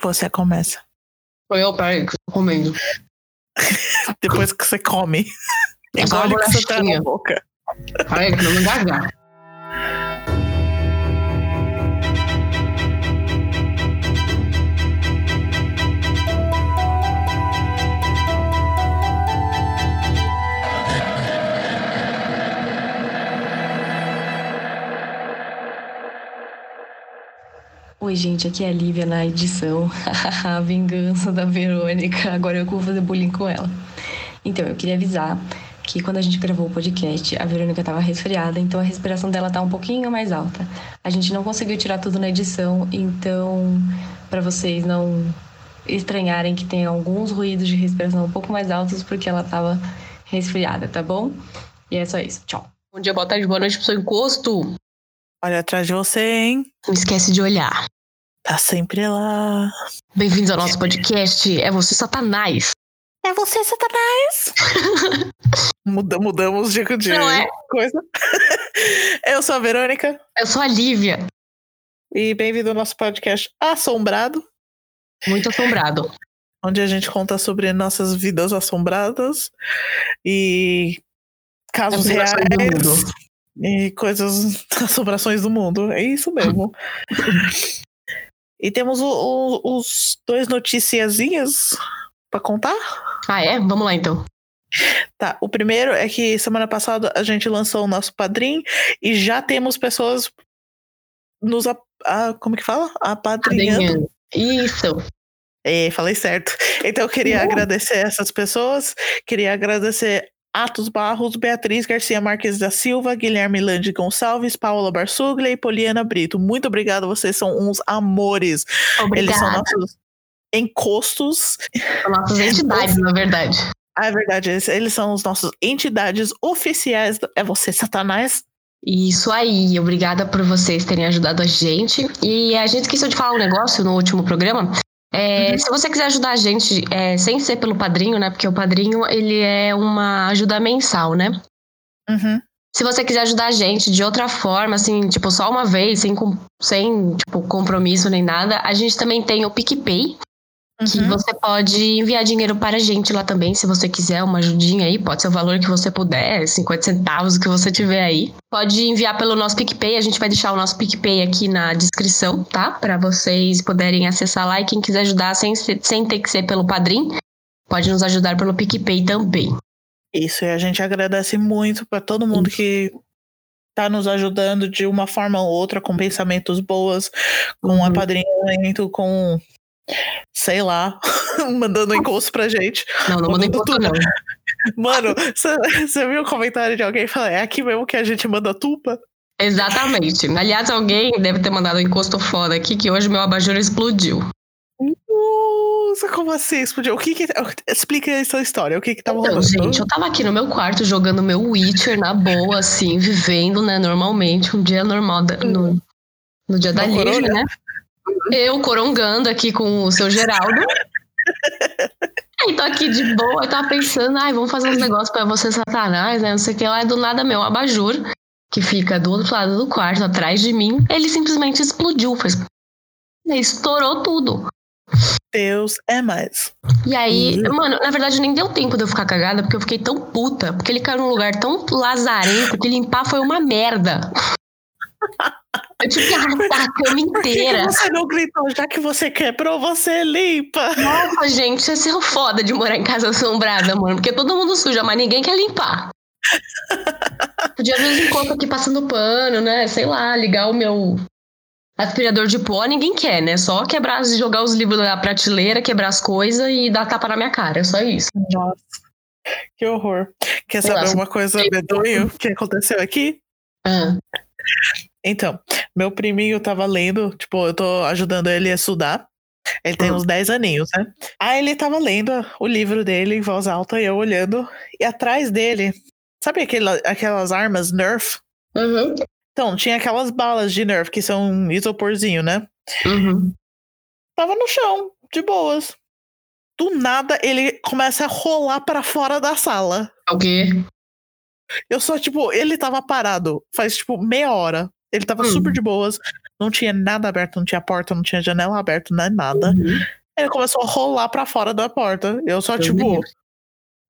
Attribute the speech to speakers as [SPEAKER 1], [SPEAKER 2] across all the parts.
[SPEAKER 1] Você começa.
[SPEAKER 2] Foi eu, peraí, que eu tô comendo.
[SPEAKER 1] Depois que você come. O que você tá na boca.
[SPEAKER 2] Peraí, que não me engasgar.
[SPEAKER 3] Oi, gente, aqui é a Lívia na edição. a vingança da Verônica. Agora eu vou fazer bullying com ela. Então, eu queria avisar que quando a gente gravou o podcast, a Verônica tava resfriada, então a respiração dela tá um pouquinho mais alta. A gente não conseguiu tirar tudo na edição, então, para vocês não estranharem que tem alguns ruídos de respiração um pouco mais altos, porque ela tava resfriada, tá bom? E é só isso. Tchau.
[SPEAKER 2] Bom dia, boa tarde, boa noite pro seu encosto.
[SPEAKER 1] Olha atrás de você, hein?
[SPEAKER 2] Não esquece de olhar.
[SPEAKER 1] Tá sempre lá.
[SPEAKER 2] Bem-vindos ao nosso podcast. É você, Satanás.
[SPEAKER 1] É você, Satanás! Muda, mudamos de, de
[SPEAKER 2] Não é?
[SPEAKER 1] coisa. Eu sou a Verônica
[SPEAKER 2] Eu sou a Lívia.
[SPEAKER 1] e bem-vindo ao nosso podcast Assombrado,
[SPEAKER 2] Muito assombrado.
[SPEAKER 1] onde a gente conta sobre nossas vidas assombradas e casos reais
[SPEAKER 2] mundo.
[SPEAKER 1] E coisas, assombrações do mundo. É isso mesmo. e temos o- o- os dois noticiazinhas pra contar.
[SPEAKER 2] Ah, é? Vamos lá, então.
[SPEAKER 1] Tá, o primeiro é que semana passada a gente lançou o nosso padrinho e já temos pessoas nos. A, a- como que fala? Apadrinhando.
[SPEAKER 2] Isso.
[SPEAKER 1] É, falei certo. Então eu queria
[SPEAKER 2] Uhum.
[SPEAKER 1] agradecer essas pessoas, queria agradecer Atos Barros, Beatriz Garcia Marques da Silva, Guilherme Lande Gonçalves, Paula Barsuglia e Poliana Brito. Muito obrigada, vocês são uns amores. Eles são
[SPEAKER 2] Obrigada.
[SPEAKER 1] nossos encostos
[SPEAKER 2] São nossas entidades, na verdade.
[SPEAKER 1] Ah, é verdade, eles, eles são os nossos entidades oficiais. do- É você, Satanás?
[SPEAKER 2] Isso aí, obrigada por vocês terem ajudado a gente. E a gente esqueceu de falar um negócio no último programa. É,
[SPEAKER 1] Uhum.
[SPEAKER 2] Se você quiser ajudar a gente, é, sem ser pelo padrinho, né? Porque o padrinho ele é uma ajuda mensal, né?
[SPEAKER 1] Uhum.
[SPEAKER 2] Se você quiser ajudar a gente de outra forma, assim, tipo, só uma vez, sem, sem tipo, compromisso nem nada, a gente também tem o PicPay, que
[SPEAKER 1] Uhum.
[SPEAKER 2] você pode enviar dinheiro para a gente lá também, se você quiser uma ajudinha aí, pode ser o valor que você puder, 50 centavos, o que você tiver aí. Pode enviar pelo nosso PicPay, a gente vai deixar o nosso PicPay aqui na descrição, tá? Para vocês poderem acessar lá e quem quiser ajudar sem, sem ter que ser pelo padrinho, pode nos ajudar pelo PicPay também.
[SPEAKER 1] Isso, e a gente agradece muito para todo mundo que tá nos ajudando de uma forma ou outra, com pensamentos boas, com
[SPEAKER 2] Uhum.
[SPEAKER 1] apadrinhamento, com sei lá, mandando encosto pra gente.
[SPEAKER 2] Não, não manda encontro, não.
[SPEAKER 1] Mano, você viu o comentário de alguém falando, é aqui mesmo que a gente manda tupa?
[SPEAKER 2] Exatamente. Aliás, alguém deve ter mandado um encosto foda aqui que hoje meu abajur explodiu.
[SPEAKER 1] Nossa, como assim? Explodiu? O que que... Explica essa história, o que que tava
[SPEAKER 2] Então,
[SPEAKER 1] rolando?
[SPEAKER 2] gente, eu tava aqui no meu quarto jogando meu Witcher na boa, assim, vivendo, né, normalmente, um dia normal da- no, no dia da
[SPEAKER 1] corona?
[SPEAKER 2] né? Eu corongando aqui com o seu Geraldo. Aí tô aqui de boa, eu tava pensando, ai, vamos fazer uns negócios pra você, Satanás, né? Não sei o que lá, e do nada meu abajur, que fica do outro lado do quarto, atrás de mim, ele simplesmente explodiu, fez. Estourou tudo.
[SPEAKER 1] Deus é mais.
[SPEAKER 2] E aí,
[SPEAKER 1] Uhum.
[SPEAKER 2] mano, na verdade nem deu tempo de eu ficar cagada, porque eu fiquei tão puta, porque ele caiu num lugar tão lazarento que limpar foi uma merda. Eu tive que arrastar a cama
[SPEAKER 1] Por que,
[SPEAKER 2] inteira.
[SPEAKER 1] você não gritou? Já que você quebrou, você limpa.
[SPEAKER 2] Nossa, gente, é o foda de morar em casa assombrada, mano. Porque todo mundo suja, mas ninguém quer limpar. Podia vez em quando aqui passando pano, né? Sei lá, ligar o meu aspirador de pó, ninguém quer, né? Só quebrar, jogar os livros da prateleira, quebrar as coisas e dar tapa na minha cara. É só isso.
[SPEAKER 1] Nossa, que horror. Quer
[SPEAKER 2] lá,
[SPEAKER 1] saber
[SPEAKER 2] se-
[SPEAKER 1] uma coisa medonho que aconteceu aqui?
[SPEAKER 2] Ah,
[SPEAKER 1] Então, meu priminho tava lendo, tipo, eu tô ajudando ele a estudar. Ele tem
[SPEAKER 2] Hum.
[SPEAKER 1] uns 10 aninhos, né? Aí ele tava lendo o livro dele em voz alta e eu olhando. E atrás dele, sabe aquela, aquelas armas Nerf?
[SPEAKER 2] uhum,
[SPEAKER 1] Então, tinha aquelas balas de Nerf que são um isoporzinho, né?
[SPEAKER 2] uhum.
[SPEAKER 1] Tava no chão, de boas. Do nada, ele começa a rolar pra fora da sala.
[SPEAKER 2] O quê?
[SPEAKER 1] Eu só, tipo, ele tava parado faz, tipo, meia hora. Ele tava
[SPEAKER 2] Hum.
[SPEAKER 1] super de boas. não tinha nada aberto, não tinha porta, não tinha janela aberta, não é nada.
[SPEAKER 2] Uhum.
[SPEAKER 1] Ele começou a rolar pra fora da porta. Eu só,
[SPEAKER 2] Eu
[SPEAKER 1] tipo,
[SPEAKER 2] lembro.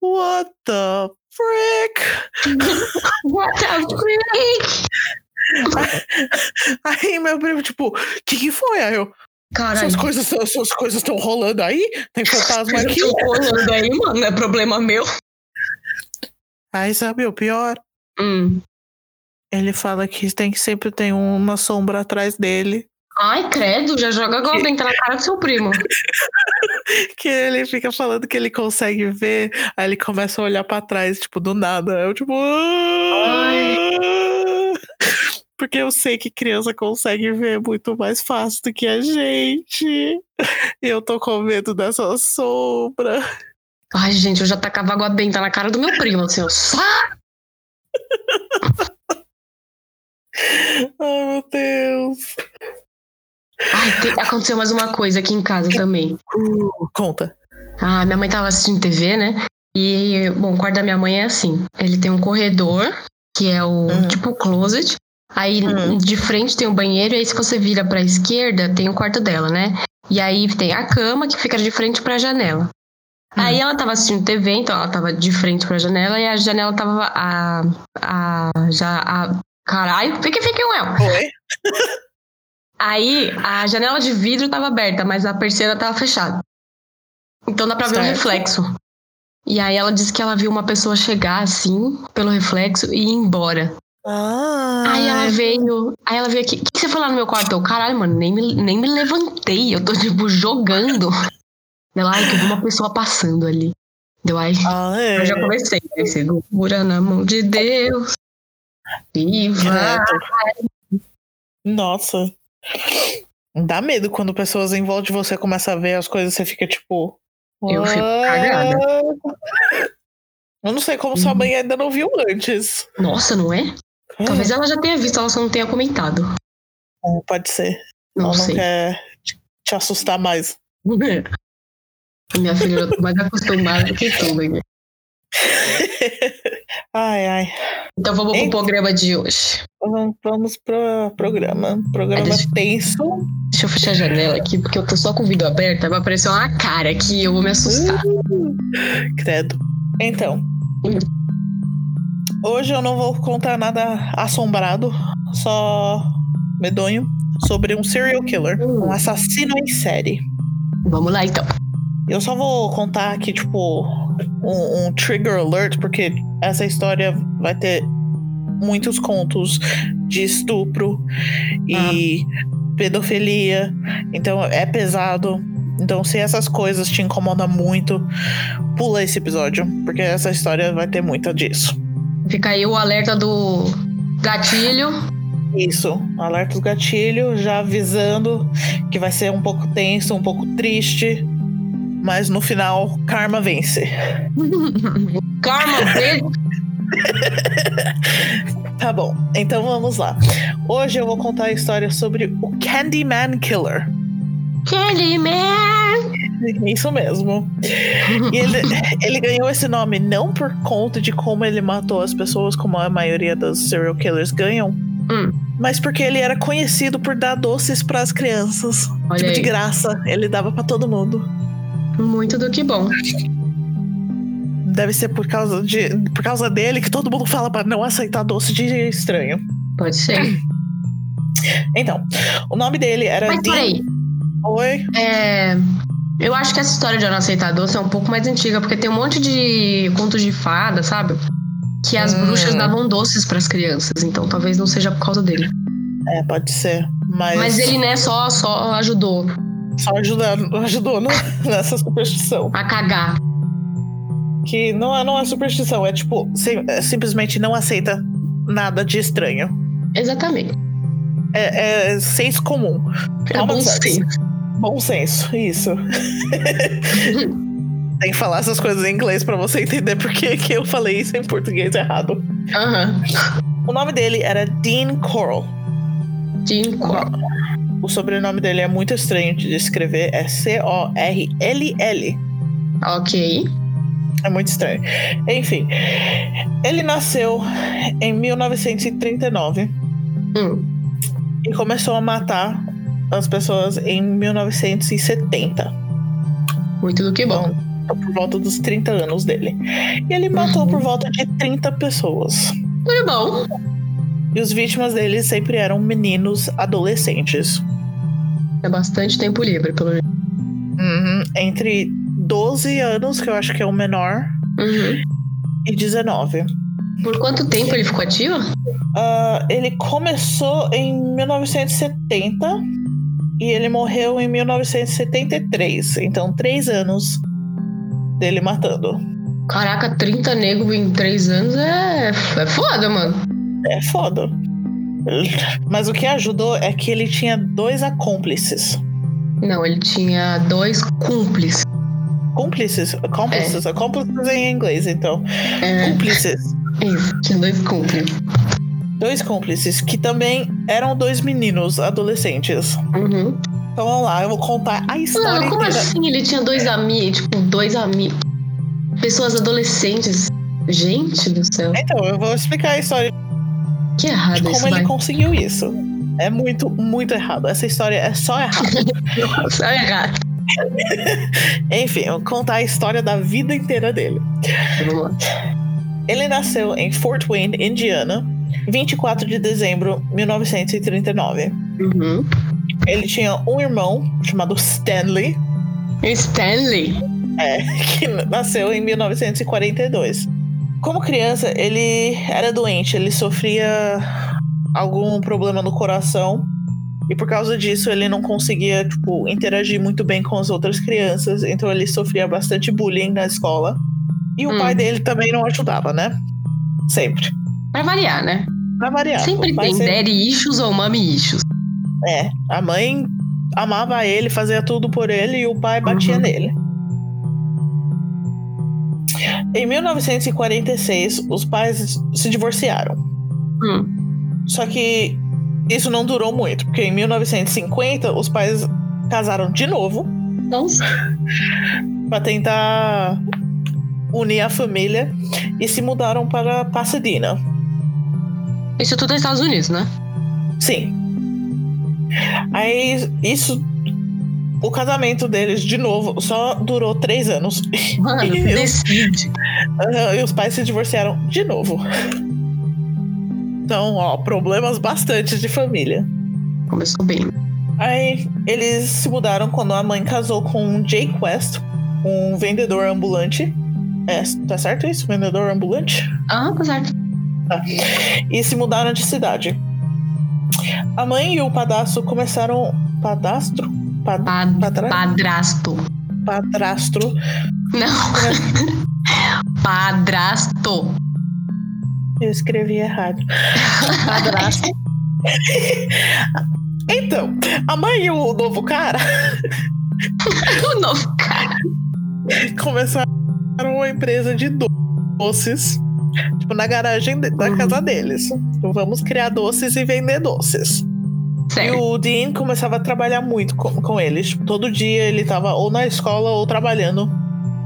[SPEAKER 1] what the frick?
[SPEAKER 2] What the freak?
[SPEAKER 1] Aí meu primo, tipo, o que que foi? Aí eu,
[SPEAKER 2] Caralho.
[SPEAKER 1] suas coisas suas coisas estão rolando aí? Tem fantasma aqui?
[SPEAKER 2] tô colando aí, mano, não é problema meu.
[SPEAKER 1] Aí sabe o pior?
[SPEAKER 2] Hum.
[SPEAKER 1] Ele fala que tem que sempre tem uma sombra atrás dele.
[SPEAKER 2] Ai, credo, já joga Goblin tá na cara do seu primo.
[SPEAKER 1] Que ele fica falando que ele consegue ver. Aí ele começa a olhar pra trás, tipo, do nada. Eu, tipo. "Ah!" Porque eu sei que criança consegue ver muito mais fácil do que a gente. E eu tô com medo dessa sombra.
[SPEAKER 2] Ai, gente, eu já tacava água benta na cara do meu primo, assim, ó.
[SPEAKER 1] Ai, meu Deus.
[SPEAKER 2] Ai, te- aconteceu mais uma coisa aqui em casa também.
[SPEAKER 1] Uh, conta.
[SPEAKER 2] Ah, minha mãe tava assistindo TV, né? E, bom, o quarto da minha mãe é assim. Ele tem um corredor, que é o
[SPEAKER 1] Hum.
[SPEAKER 2] tipo closet. Aí
[SPEAKER 1] Hum.
[SPEAKER 2] de frente tem um banheiro, e aí se você vira pra esquerda, tem o quarto dela, né? E aí tem a cama que fica de frente pra janela.
[SPEAKER 1] Hum.
[SPEAKER 2] Aí ela tava assistindo TV, então ela tava de frente pra janela e a janela tava a. a. já. a. Caralho, fique, fique, Well.
[SPEAKER 1] Oi?
[SPEAKER 2] Aí a janela de vidro tava aberta, mas a persiana tava fechada. Então dá pra ver o
[SPEAKER 1] Certo.
[SPEAKER 2] reflexo. E aí ela disse que ela viu uma pessoa chegar assim, pelo reflexo, e ir embora.
[SPEAKER 1] Ah,
[SPEAKER 2] Aí ela veio. Aí ela veio aqui. O que você foi lá no meu quarto? Eu, caralho, mano, nem me, nem me levantei. Eu tô, tipo, jogando. Ela, ai, que eu vi uma pessoa passando ali. Deu, ai,
[SPEAKER 1] Ah, é.
[SPEAKER 2] eu já comecei. Aí, Segura na mão de Deus. Viva.
[SPEAKER 1] Nossa. Dá medo quando pessoas em volta de você começam a ver as coisas, você fica tipo.
[SPEAKER 2] Eu fico
[SPEAKER 1] "What?"
[SPEAKER 2] cagada.
[SPEAKER 1] Eu não sei como sua mãe ainda não viu antes.
[SPEAKER 2] Nossa, não é? Talvez ela já tenha visto, ela só não tenha comentado.
[SPEAKER 1] É, Pode ser.
[SPEAKER 2] Não
[SPEAKER 1] Ela não
[SPEAKER 2] sei.
[SPEAKER 1] quer te- assustar mais.
[SPEAKER 2] Minha filha, eu tô mais acostumada do que tudo. né?
[SPEAKER 1] ai, ai.
[SPEAKER 2] Então vamos pro
[SPEAKER 1] Eita.
[SPEAKER 2] programa de hoje.
[SPEAKER 1] Vamos, pro programa. Programa
[SPEAKER 2] Ai, deixa-
[SPEAKER 1] tenso.
[SPEAKER 2] Deixa eu fechar a janela aqui, porque eu tô só com o vidro aberto. Vai aparecer uma cara aqui eu vou me assustar.
[SPEAKER 1] Credo. Então.
[SPEAKER 2] Hum.
[SPEAKER 1] Hoje eu não vou contar nada assombrado, só medonho, sobre um serial killer,
[SPEAKER 2] Hum.
[SPEAKER 1] um assassino em série.
[SPEAKER 2] Vamos lá, então.
[SPEAKER 1] Eu só vou contar aqui, tipo, um, um trigger alert, porque essa história vai ter muitos contos de estupro e pedofilia. Então é pesado. Então, se essas coisas te incomodam muito, pula esse episódio, porque essa história vai ter muita disso.
[SPEAKER 2] Fica aí o alerta do gatilho.
[SPEAKER 1] Isso, alerta do gatilho, já avisando que vai ser um pouco tenso, um pouco triste, mas no final, karma vence.
[SPEAKER 2] Karma, beijo.
[SPEAKER 1] Tá bom, então vamos lá. Hoje eu vou contar a história sobre o Candyman Killer.
[SPEAKER 2] Candyman.
[SPEAKER 1] Isso mesmo. E ele, ele ganhou esse nome não por conta de como ele matou as pessoas, como a maioria dos serial killers ganham,
[SPEAKER 2] Hum.
[SPEAKER 1] mas porque ele era conhecido por dar doces para as crianças.
[SPEAKER 2] Olha
[SPEAKER 1] tipo, de
[SPEAKER 2] aí.
[SPEAKER 1] graça. Ele dava para todo mundo.
[SPEAKER 2] Muito do que bom.
[SPEAKER 1] Deve ser por causa, de, por causa dele que todo mundo fala para não aceitar doce de estranho.
[SPEAKER 2] Pode ser.
[SPEAKER 1] Então, o nome dele era
[SPEAKER 2] Mas
[SPEAKER 1] Dean.
[SPEAKER 2] peraí.
[SPEAKER 1] Oi?
[SPEAKER 2] É, eu acho que essa história de eu não aceitar doce é um pouco mais antiga, porque tem um monte de contos de fada, sabe? Que as
[SPEAKER 1] Hum.
[SPEAKER 2] bruxas davam doces pras crianças, então talvez não seja por causa dele.
[SPEAKER 1] É, pode ser. Mas,
[SPEAKER 2] Mas ele, né, só, só ajudou
[SPEAKER 1] só ajuda, ajudou no- nessa superstição.
[SPEAKER 2] a cagar.
[SPEAKER 1] Que não é, não é superstição, é tipo, sim- é simplesmente não aceita nada de estranho.
[SPEAKER 2] Exatamente.
[SPEAKER 1] É, é senso comum.
[SPEAKER 2] É bom senso.
[SPEAKER 1] Bom senso, isso. Tem que falar essas coisas em inglês pra você entender por que eu falei isso em português errado.
[SPEAKER 2] Aham.
[SPEAKER 1] O nome dele era Dean Coral.
[SPEAKER 2] Jean Cor-
[SPEAKER 1] O sobrenome dele é muito estranho de escrever, é C-O-R-L-L.
[SPEAKER 2] Ok.
[SPEAKER 1] É muito estranho. Enfim, ele nasceu em 1939
[SPEAKER 2] Hum.
[SPEAKER 1] e começou a matar as pessoas em 1970.
[SPEAKER 2] Muito do que bom.
[SPEAKER 1] Então, por volta dos 30 anos dele. E ele matou
[SPEAKER 2] Uhum.
[SPEAKER 1] por volta de 30 pessoas.
[SPEAKER 2] Muito bom.
[SPEAKER 1] E os vítimas dele sempre eram meninos adolescentes.
[SPEAKER 2] É bastante tempo livre, pelo jeito.
[SPEAKER 1] Uhum. Entre 12 anos, que eu acho que é o menor,
[SPEAKER 2] Uhum.
[SPEAKER 1] e 19.
[SPEAKER 2] Por quanto tempo ele ficou ativo?
[SPEAKER 1] Ah, ele começou em 1970 e ele morreu em 1973. Então, três anos dele matando.
[SPEAKER 2] Caraca, 30 negros em 3 anos é, é foda, mano.
[SPEAKER 1] É foda. Mas o que ajudou é que ele tinha dois acúmplices.
[SPEAKER 2] Não, ele tinha dois cúmplices.
[SPEAKER 1] Cúmplices? Cúmplices? Acúmplices em inglês, então.
[SPEAKER 2] É,
[SPEAKER 1] Cúmplices.
[SPEAKER 2] isso, tinha dois cúmplices.
[SPEAKER 1] Dois cúmplices que também eram dois meninos adolescentes.
[SPEAKER 2] Uhum.
[SPEAKER 1] Então vamos lá, eu vou contar a história
[SPEAKER 2] Mano, como
[SPEAKER 1] inteira.
[SPEAKER 2] assim ele tinha dois amigos? Tipo, dois amigos. Pessoas adolescentes. Gente do céu.
[SPEAKER 1] Então, eu vou explicar a história
[SPEAKER 2] Que
[SPEAKER 1] de
[SPEAKER 2] errado
[SPEAKER 1] como
[SPEAKER 2] isso,
[SPEAKER 1] ele
[SPEAKER 2] vai.
[SPEAKER 1] conseguiu isso. É muito, muito errado. Essa história é só errada.
[SPEAKER 2] Nossa, é errado.
[SPEAKER 1] Enfim, eu vou contar a história da vida inteira dele.
[SPEAKER 2] Vamos lá.
[SPEAKER 1] Ele nasceu em Fort Wayne, Indiana, 24 de dezembro de 1939.
[SPEAKER 2] Uhum.
[SPEAKER 1] Ele tinha um irmão chamado Stanley,
[SPEAKER 2] Stanley.
[SPEAKER 1] é, que nasceu em 1942. Como criança, ele era doente, ele sofria algum problema no coração. E por causa disso, ele não conseguia, tipo, interagir muito bem com as outras crianças. Então ele sofria bastante bullying na escola. E o
[SPEAKER 2] Hum.
[SPEAKER 1] pai dele também não ajudava, né? Sempre.
[SPEAKER 2] Pra variar, né?
[SPEAKER 1] Pra variar.
[SPEAKER 2] Sempre tem daddy issues ou mommy issues.
[SPEAKER 1] É, a mãe amava ele, fazia tudo por ele e o pai batia
[SPEAKER 2] Uhum.
[SPEAKER 1] nele. Em 1946, os pais se divorciaram.
[SPEAKER 2] Hum.
[SPEAKER 1] Só que isso não durou muito, porque em 1950 os pais casaram de novo
[SPEAKER 2] Nossa.
[SPEAKER 1] para tentar unir a família e se mudaram para Pasadena.
[SPEAKER 2] Isso tudo é Estados Unidos, né?
[SPEAKER 1] Sim. Aí isso. O casamento deles, de novo, só durou três anos.
[SPEAKER 2] Mano,
[SPEAKER 1] E
[SPEAKER 2] decide.
[SPEAKER 1] E os pais se divorciaram de novo. Então, ó, problemas bastante de família.
[SPEAKER 2] Começou bem.
[SPEAKER 1] Aí eles se mudaram quando a mãe casou com Jay Quest, um vendedor ambulante. É, tá certo isso? Vendedor ambulante?
[SPEAKER 2] Ah, tá certo.
[SPEAKER 1] E se mudaram de cidade. A mãe e o padastro começaram. Padastro? Pa-
[SPEAKER 2] Pad-
[SPEAKER 1] Padra-
[SPEAKER 2] Padrasto.
[SPEAKER 1] Padrastro.
[SPEAKER 2] Não. Padrasto.
[SPEAKER 1] Eu escrevi errado. Padrasto. então, a mãe e o novo cara
[SPEAKER 2] O novo cara.
[SPEAKER 1] começaram uma empresa de doces. Tipo, na garagem da
[SPEAKER 2] Uhum.
[SPEAKER 1] casa deles. Então, vamos criar doces e vender doces. E
[SPEAKER 2] Sério.
[SPEAKER 1] o Dean começava a trabalhar muito com, com eles. Todo dia ele tava ou na escola ou trabalhando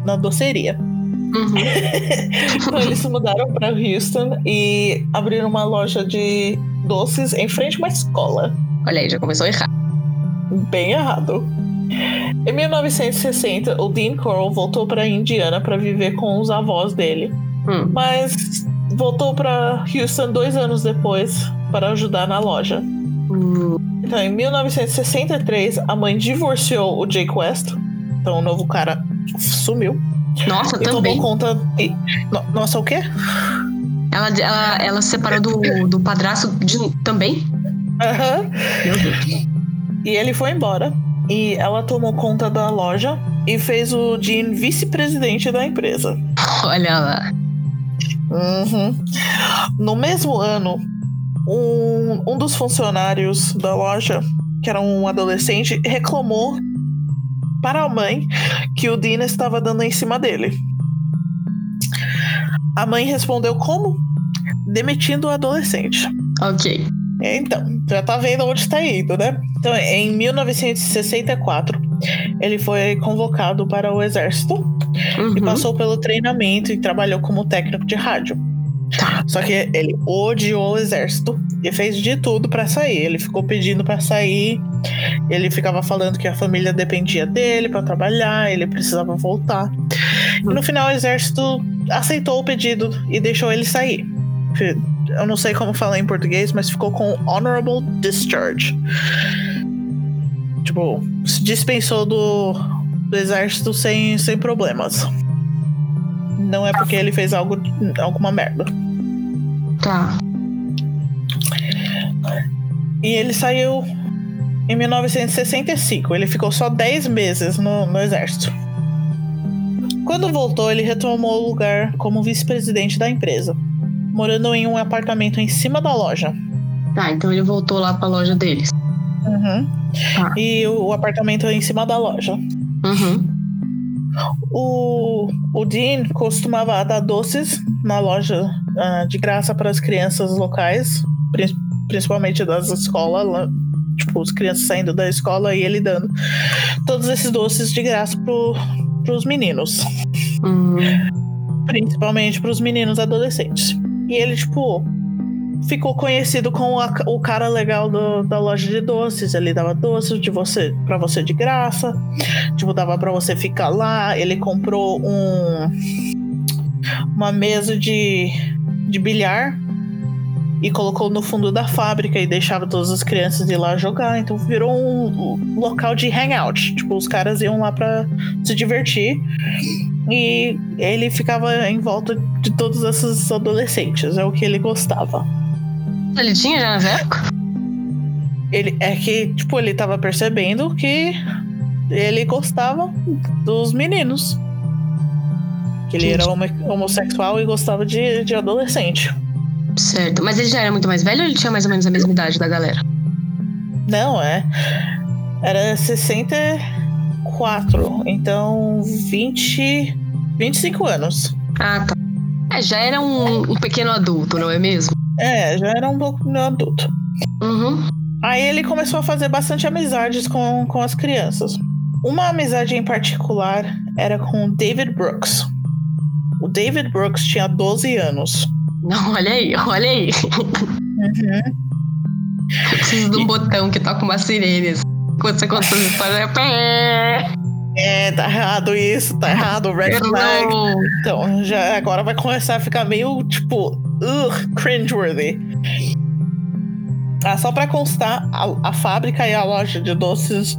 [SPEAKER 1] na doceria.
[SPEAKER 2] Uhum.
[SPEAKER 1] Então eles se mudaram para Houston e abriram uma loja de doces em frente a uma escola.
[SPEAKER 2] Olha aí, já começou a errar.
[SPEAKER 1] Bem errado. Em 1960, o Dean Coral voltou para Indiana para viver com os avós dele,
[SPEAKER 2] Hum.
[SPEAKER 1] mas voltou para Houston dois anos depois para ajudar na loja. Então, em 1963, a mãe divorciou o Jake West. Então, o novo cara sumiu.
[SPEAKER 2] Nossa,
[SPEAKER 1] E
[SPEAKER 2] também.
[SPEAKER 1] tomou conta. E... No- Nossa, o quê?
[SPEAKER 2] Ela, ela, ela se separou do, do padrasto de, também?
[SPEAKER 1] Aham.
[SPEAKER 2] Meu Deus.
[SPEAKER 1] E ele foi embora. E ela tomou conta da loja e fez o Dean vice-presidente da empresa.
[SPEAKER 2] Olha lá.
[SPEAKER 1] Uhum. No mesmo ano, um, um dos funcionários da loja, que era um adolescente, reclamou para a mãe que o Dean estava dando em cima dele. A mãe respondeu como? Demitindo o adolescente.
[SPEAKER 2] Ok.
[SPEAKER 1] Então, já tá vendo onde está indo, né? Então, em 1964, ele foi convocado para o exército
[SPEAKER 2] Uhum.
[SPEAKER 1] e passou pelo treinamento e trabalhou como técnico de rádio.
[SPEAKER 2] Tá.
[SPEAKER 1] Só que ele odiou o exército e fez de tudo pra sair. Ele ficou pedindo pra sair. Ele ficava falando que a família dependia dele pra trabalhar, ele precisava voltar. E no final o exército aceitou o pedido e deixou ele sair. Eu não sei como falar em português, mas ficou com honorable discharge. Tipo, se dispensou do, do exército sem, sem problemas. Não é porque ele fez algo, alguma merda.
[SPEAKER 2] Tá.
[SPEAKER 1] E ele saiu em 1965. Ele ficou só 10 meses no, no exército. Quando voltou, ele retomou o lugar como vice-presidente da empresa, morando em um apartamento em cima da loja.
[SPEAKER 2] Tá, então ele voltou lá pra loja deles.
[SPEAKER 1] Uhum.
[SPEAKER 2] Tá.
[SPEAKER 1] E o, o apartamento é em cima da loja.
[SPEAKER 2] Uhum.
[SPEAKER 1] O, o Dean costumava dar doces na loja ah, de graça para as crianças locais, pri- principalmente das escolas, tipo, as crianças saindo da escola e ele dando todos esses doces de graça pro, pros meninos,
[SPEAKER 2] Hum,
[SPEAKER 1] principalmente pros meninos adolescentes. E ele, tipo, ficou conhecido como a- o cara legal do- da loja de doces. Ele dava doces de você para você de graça. Tipo, dava para você ficar lá. Ele comprou um uma mesa de, de bilhar e colocou no fundo da fábrica e deixava todas as crianças ir lá jogar. Então virou um, local de hangout. Tipo, os caras iam lá para se divertir. E ele ficava em volta de todos esses adolescentes. É o que ele gostava.
[SPEAKER 2] Ele tinha já nessa época?
[SPEAKER 1] Ele é que, tipo, ele tava percebendo que ele gostava dos meninos. Que ele era homo- homossexual e gostava de, de adolescente.
[SPEAKER 2] Certo. Mas ele já era muito mais velho ou ele tinha mais ou menos a mesma idade da galera?
[SPEAKER 1] Não, é. Era 64. Então, 20. 25 anos.
[SPEAKER 2] Ah, tá. É, já era um, um pequeno adulto, não é mesmo?
[SPEAKER 1] É, já era um pouco adulto.
[SPEAKER 2] Uhum.
[SPEAKER 1] Aí ele começou a fazer bastante amizades com, com as crianças. Uma amizade em particular era com o David Brooks. O David Brooks tinha 12 anos.
[SPEAKER 2] Não, olha aí, olha aí. Eu preciso de um botão que toca uma sirene. Quando você conta essa história, é pé.
[SPEAKER 1] É, tá errado isso, tá errado, red flag. Então, já agora vai começar a ficar meio, tipo, ugh, cringeworthy. Ah, só pra constar, a, a fábrica e a loja de doces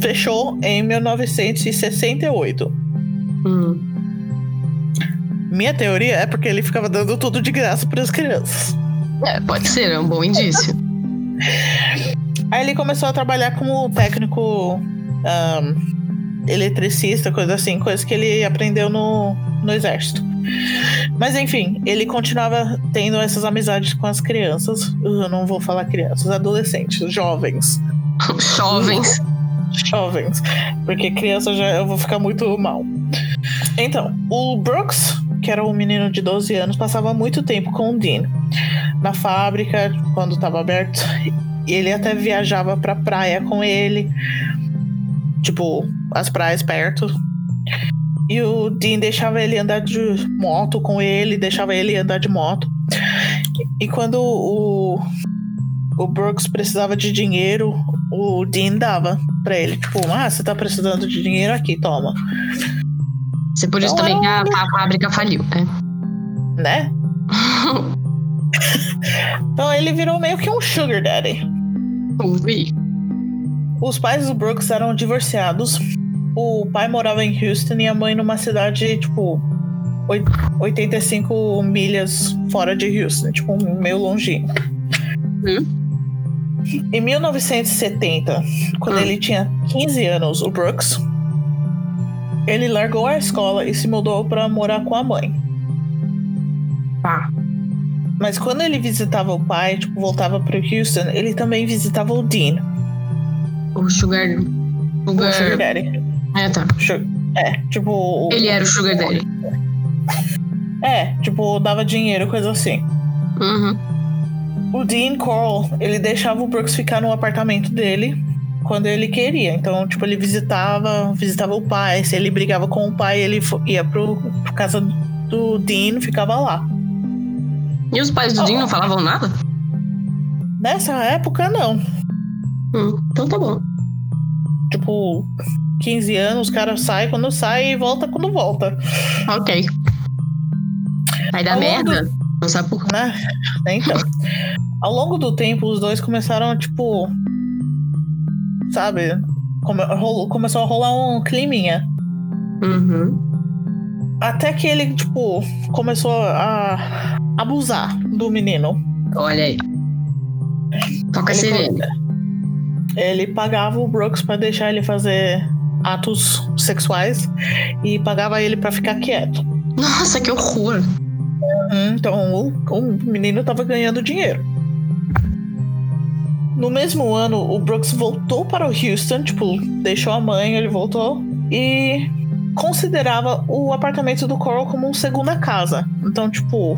[SPEAKER 1] fechou em 1968.
[SPEAKER 2] Hum.
[SPEAKER 1] Minha teoria é porque ele ficava dando tudo de graça para as crianças.
[SPEAKER 2] É, pode ser, é um bom indício.
[SPEAKER 1] Aí ele começou a trabalhar como técnico ahn, eletricista, coisa assim, coisa que ele aprendeu no, no exército. Mas enfim, ele continuava tendo essas amizades com as crianças. Eu não vou falar crianças, adolescentes, jovens.
[SPEAKER 2] Jovens.
[SPEAKER 1] Jovens. Porque criança já eu vou ficar muito mal. Então, o Brooks, que era um menino de 12 anos, passava muito tempo com o Dean. Na fábrica, quando estava aberto. E ele até viajava pra praia com ele. Tipo, as praias perto. E o Dean deixava ele andar de moto com ele, deixava ele andar de moto. E quando o, o Brooks precisava de dinheiro, o Dean dava pra ele. Tipo, ah, você tá precisando de dinheiro aqui, toma.
[SPEAKER 2] Você por isso
[SPEAKER 1] Não,
[SPEAKER 2] também que a,
[SPEAKER 1] era
[SPEAKER 2] a fábrica faliu, né?
[SPEAKER 1] Né? Então ele virou meio que um sugar daddy.
[SPEAKER 2] Ouvi.
[SPEAKER 1] Os pais do Brooks eram divorciados. O pai morava em Houston e a mãe numa cidade, tipo, oit- 85 milhas fora de Houston, tipo, meio longinho. Em 1970, quando
[SPEAKER 2] Hum.
[SPEAKER 1] ele tinha 15 anos, o Brooks, ele largou a escola e se mudou para morar com a mãe.
[SPEAKER 2] Tá.
[SPEAKER 1] Mas quando ele visitava o pai, tipo, voltava para Houston, ele também visitava o Dean,
[SPEAKER 2] O Sugar.
[SPEAKER 1] o
[SPEAKER 2] Sugar.
[SPEAKER 1] Sugar Daddy.
[SPEAKER 2] É, tá.
[SPEAKER 1] É, tipo.
[SPEAKER 2] Ele era o Sugar Daddy.
[SPEAKER 1] É, tipo, dava dinheiro, coisa assim.
[SPEAKER 2] Uhum.
[SPEAKER 1] O Dean Coral, ele deixava o Brooks ficar no apartamento dele quando ele queria. Então, tipo, ele visitava, visitava o pai. Se ele brigava com o pai, ele ia pro, pro casa do Dean, ficava lá.
[SPEAKER 2] E os pais do Dean não falavam nada?
[SPEAKER 1] Nessa época, não.
[SPEAKER 2] Hum, então tá bom.
[SPEAKER 1] Tipo, 15 anos, o cara sai quando sai e volta quando volta.
[SPEAKER 2] Ok. Vai dar
[SPEAKER 1] Ao
[SPEAKER 2] merda? Não sabe por quê.
[SPEAKER 1] Né? Então. Ao longo do tempo, os dois começaram, tipo. Sabe? Come- começou a rolar um climinha.
[SPEAKER 2] Uhum.
[SPEAKER 1] Até que ele, tipo, começou a abusar do menino.
[SPEAKER 2] Olha aí. Toca a
[SPEAKER 1] Ele
[SPEAKER 2] sirene.
[SPEAKER 1] Ele pagava o Brooks pra deixar ele fazer atos sexuais e pagava ele pra ficar quieto.
[SPEAKER 2] Nossa, que horror.
[SPEAKER 1] Hum, Então o, o menino tava ganhando dinheiro. No mesmo ano, o Brooks voltou para o Houston, tipo, deixou a mãe, ele voltou e considerava o apartamento do Coral como uma segunda casa. Então, tipo,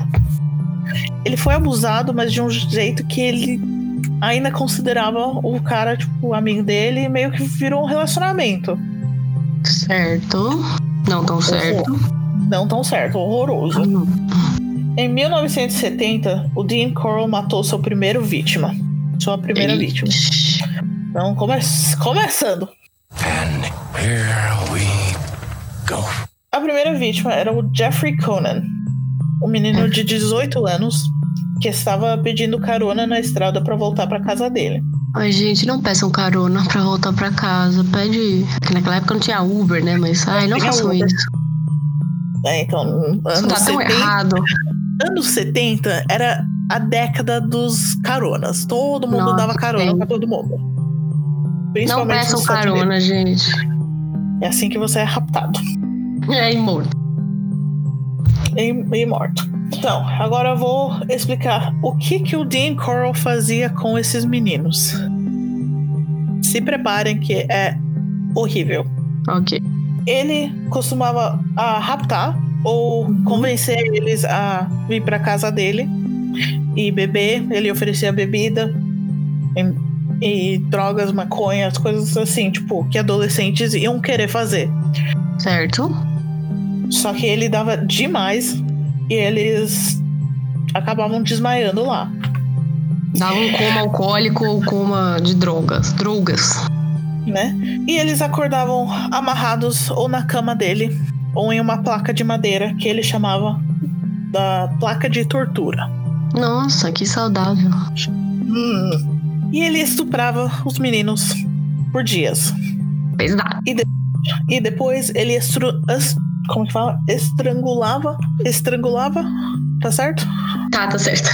[SPEAKER 1] ele foi abusado, mas de um jeito que ele ainda considerava o cara, tipo, amigo dele e meio que virou um relacionamento.
[SPEAKER 2] Certo. Não tão certo.
[SPEAKER 1] Não tão certo, horroroso.
[SPEAKER 2] Hum.
[SPEAKER 1] Em 1970, o Dean Coral matou sua primeira vítima. Sua primeira vítima. Então, come começando.
[SPEAKER 4] And here we go.
[SPEAKER 1] A primeira vítima era o Jeffrey Conan, um menino de 18 anos que estava pedindo carona na estrada para voltar para casa dele.
[SPEAKER 2] Ai, gente, não peçam carona pra voltar pra casa. Pede. Que naquela época não tinha Uber, né? Mas, ai, não façam
[SPEAKER 1] Uber.
[SPEAKER 2] isso.
[SPEAKER 1] É, então,
[SPEAKER 2] Isso
[SPEAKER 1] anos
[SPEAKER 2] tá tão
[SPEAKER 1] 70,
[SPEAKER 2] errado.
[SPEAKER 1] anos 70 era a década dos caronas. Todo mundo
[SPEAKER 2] Nossa,
[SPEAKER 1] dava carona para todo mundo.
[SPEAKER 2] Não peçam carona, gente.
[SPEAKER 1] É assim que você é raptado.
[SPEAKER 2] É imorto.
[SPEAKER 1] e, e morto. Então, agora eu vou explicar o que, que o Dean Coral fazia com esses meninos. Se preparem que é horrível.
[SPEAKER 2] Ok.
[SPEAKER 1] Ele costumava a raptar ou convencer eles a vir para casa dele e beber. Ele oferecia bebida e, e drogas, maconha, as coisas assim, tipo, que adolescentes iam querer fazer.
[SPEAKER 2] Certo.
[SPEAKER 1] Só que ele dava demais e eles acabavam desmaiando lá.
[SPEAKER 2] Dava um coma alcoólico ou coma de drogas. Drogas.
[SPEAKER 1] né? E eles acordavam amarrados ou na cama dele ou em uma placa de madeira que ele chamava da placa de tortura.
[SPEAKER 2] Nossa, que saudável.
[SPEAKER 1] Hum. E ele estuprava os meninos por dias.
[SPEAKER 2] Pesado.
[SPEAKER 1] E depois ele estru... como que fala? Estrangulava, estrangulava, tá certo?
[SPEAKER 2] Tá, tá certo.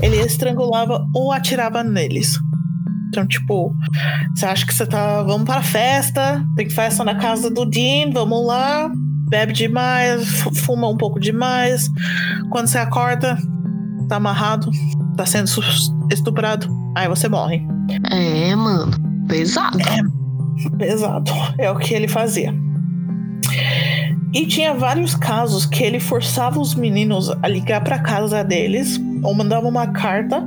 [SPEAKER 1] Ele estrangulava ou atirava neles. Então, tipo, você acha que você tá. Vamos pra festa, tem festa na casa do Dean, vamos lá, bebe demais, fu- fuma um pouco demais. Quando você acorda, tá amarrado, tá sendo estuprado, aí você morre.
[SPEAKER 2] É, mano. Pesado.
[SPEAKER 1] Pesado. É o que ele fazia. E tinha vários casos que ele forçava os meninos a ligar pra casa deles ou mandava uma carta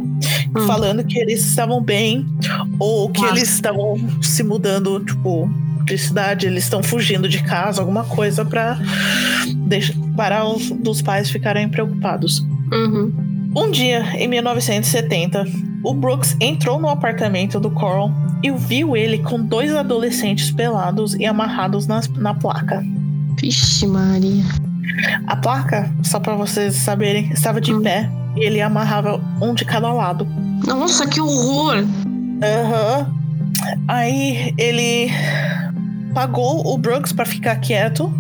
[SPEAKER 2] Hum.
[SPEAKER 1] falando que eles estavam bem ou que
[SPEAKER 2] Nossa.
[SPEAKER 1] eles estavam se mudando, tipo, de cidade, eles estão fugindo de casa, alguma coisa para os dos pais ficarem preocupados.
[SPEAKER 2] Uhum.
[SPEAKER 1] Um dia, em 1970, o Brooks entrou no apartamento do Coral e viu ele com dois adolescentes pelados e amarrados nas- na placa.
[SPEAKER 2] Vixe, Maria.
[SPEAKER 1] A placa, só pra vocês saberem, estava de
[SPEAKER 2] Hum.
[SPEAKER 1] pé e ele amarrava um de cada lado.
[SPEAKER 2] Nossa, que horror.
[SPEAKER 1] Aham. Aí ele pagou o Brooks pra ficar quieto.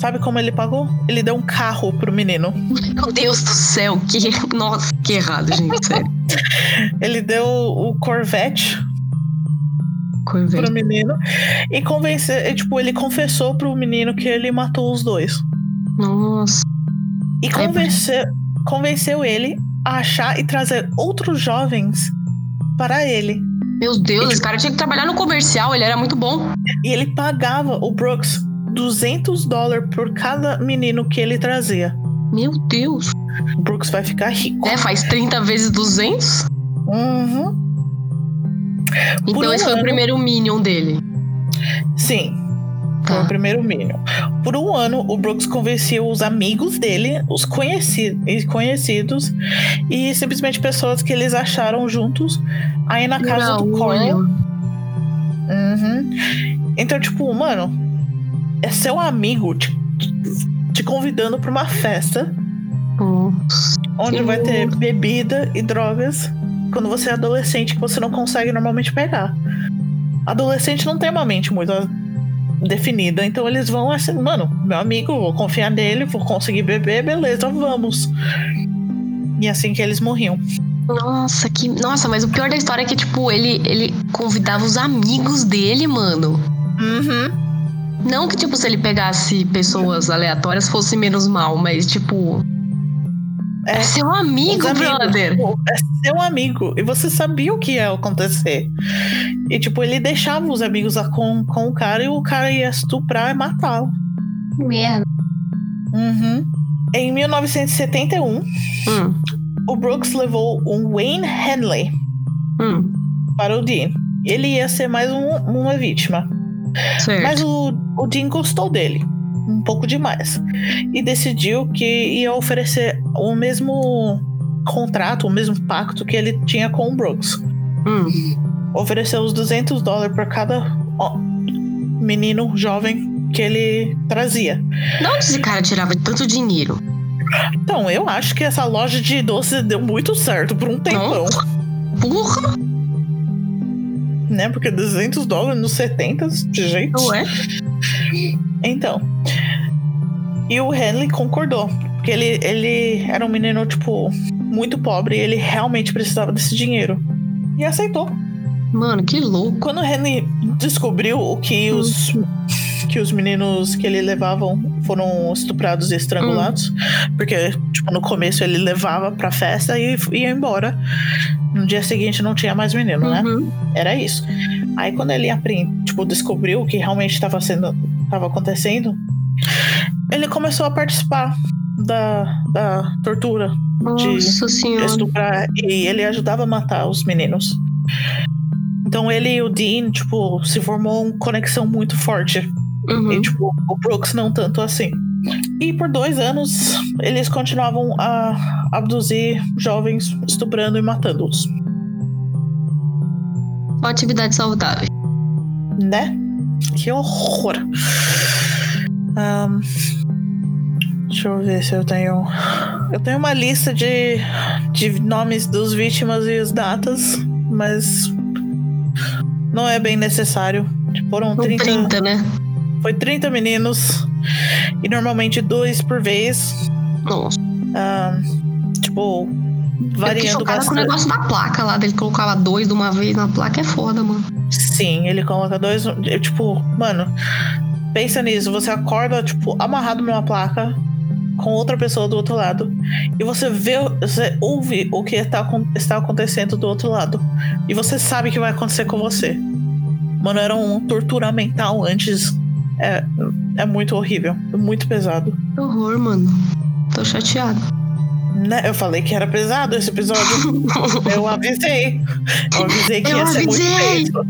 [SPEAKER 1] Sabe como ele pagou? Ele deu um carro pro menino.
[SPEAKER 2] Meu Deus do céu. Que... Nossa, que errado, gente. Sério.
[SPEAKER 1] Ele deu o Corvette
[SPEAKER 2] Corvette.
[SPEAKER 1] pro menino e convenceu, e, tipo, ele confessou pro menino que ele matou os dois.
[SPEAKER 2] Nossa.
[SPEAKER 1] E
[SPEAKER 2] Ai,
[SPEAKER 1] convenceu, convenceu ele a achar e trazer outros jovens para ele.
[SPEAKER 2] Meu Deus, esse cara tinha que trabalhar no comercial, ele era muito bom.
[SPEAKER 1] E ele pagava o Brooks 200 dólares por cada menino que ele trazia.
[SPEAKER 2] Meu Deus.
[SPEAKER 1] O Brooks vai ficar rico.
[SPEAKER 2] É, faz 30 vezes 200?
[SPEAKER 1] Uhum. Por
[SPEAKER 2] Então
[SPEAKER 1] um
[SPEAKER 2] esse foi o primeiro Minion dele.
[SPEAKER 1] Sim. Foi
[SPEAKER 2] Tá.
[SPEAKER 1] o primeiro Minion. Por um ano, o Brooks convenceu os amigos dele, os conheci conhecidos, e simplesmente pessoas que eles acharam juntos aí na casa do Coral. Uhum. Então, tipo, mano, é seu amigo te, te convidando pra uma festa onde vai ter bebida e drogas quando você é adolescente que você não consegue normalmente pegar. Adolescente não tem uma mente muito definida. Então eles vão assim, mano, meu amigo, vou confiar nele, vou conseguir beber, beleza, vamos. E assim que eles morriam.
[SPEAKER 2] Nossa, que. Nossa, mas o pior da história é que, tipo, ele, ele convidava os amigos dele, mano.
[SPEAKER 1] Uhum.
[SPEAKER 2] Não que, tipo, se ele pegasse pessoas aleatórias fosse menos mal, mas, tipo. É, é seu amigo, brother.
[SPEAKER 1] é seu amigo. E você sabia o que ia acontecer. E, tipo, ele deixava os amigos com, com o cara e o cara ia estuprar e matá-lo.
[SPEAKER 2] Merda.
[SPEAKER 1] Uhum. Em 1971,
[SPEAKER 2] hum.
[SPEAKER 1] o Brooks levou um Wayne Henley
[SPEAKER 2] hum.
[SPEAKER 1] para o Dean. Ele ia ser mais um, uma vítima.
[SPEAKER 2] Certo.
[SPEAKER 1] Mas o, o Dean gostou dele um pouco demais e decidiu que ia oferecer o mesmo contrato, o mesmo pacto que ele tinha com o Brooks.
[SPEAKER 2] Hum.
[SPEAKER 1] Ofereceu os 200 dólares para cada menino jovem que ele trazia.
[SPEAKER 2] De onde esse cara tirava tanto dinheiro?
[SPEAKER 1] Então, eu acho que essa loja de doces deu muito certo por um tempão.
[SPEAKER 2] Porra!
[SPEAKER 1] Né? Porque 200 dólares nos 70, de jeito.
[SPEAKER 2] Ué?
[SPEAKER 1] Então. E o Henley concordou. Porque ele, ele era um menino, tipo, muito pobre e ele realmente precisava desse dinheiro. E aceitou.
[SPEAKER 2] Mano, que louco.
[SPEAKER 1] Quando o Henley descobriu o que os, que os meninos que ele levavam foram estuprados e estrangulados, porque, tipo, no começo ele levava pra festa e ia embora. No dia seguinte não tinha mais menino, né?
[SPEAKER 2] Uhum.
[SPEAKER 1] Era isso. Aí quando ele tipo, descobriu o que realmente estava sendo, estava acontecendo, ele começou a participar da, da tortura de
[SPEAKER 2] Nossa senhora.
[SPEAKER 1] estuprar e ele ajudava a matar os meninos. Então ele e o Dean, tipo, se formou uma conexão muito forte.
[SPEAKER 2] Uhum.
[SPEAKER 1] E, tipo, o Brooks não tanto assim. E por dois anos, eles continuavam a abduzir jovens, estuprando e matando-os.
[SPEAKER 2] Uma atividade saudável.
[SPEAKER 1] Né? Que horror. Ahn, deixa eu ver se eu tenho. Eu tenho uma lista de, de nomes dos vítimas e as datas, mas não é bem necessário. Foram
[SPEAKER 2] Um
[SPEAKER 1] 30,
[SPEAKER 2] 30, né?
[SPEAKER 1] Foi 30 meninos. E normalmente dois por vez.
[SPEAKER 2] Nossa.
[SPEAKER 1] Ahn, tipo, variando
[SPEAKER 2] chocada com o
[SPEAKER 1] bastante.
[SPEAKER 2] negócio da placa lá, dele colocava dois de uma vez na placa, é foda, mano.
[SPEAKER 1] Sim, ele coloca dois. eu, Tipo, mano, pensa nisso. Você acorda, tipo, amarrado numa placa com outra pessoa do outro lado. E você vê, você ouve o que tá, acon- está acontecendo do outro lado. E você sabe que vai acontecer com você. Mano, era um tortura mental antes. É, é muito horrível, muito pesado.
[SPEAKER 2] Que horror, mano. Tô chateado.
[SPEAKER 1] Né? Eu falei que era pesado esse episódio. Eu avisei. Eu avisei que
[SPEAKER 2] Eu
[SPEAKER 1] ia ser muito
[SPEAKER 2] avisei.
[SPEAKER 1] tenso.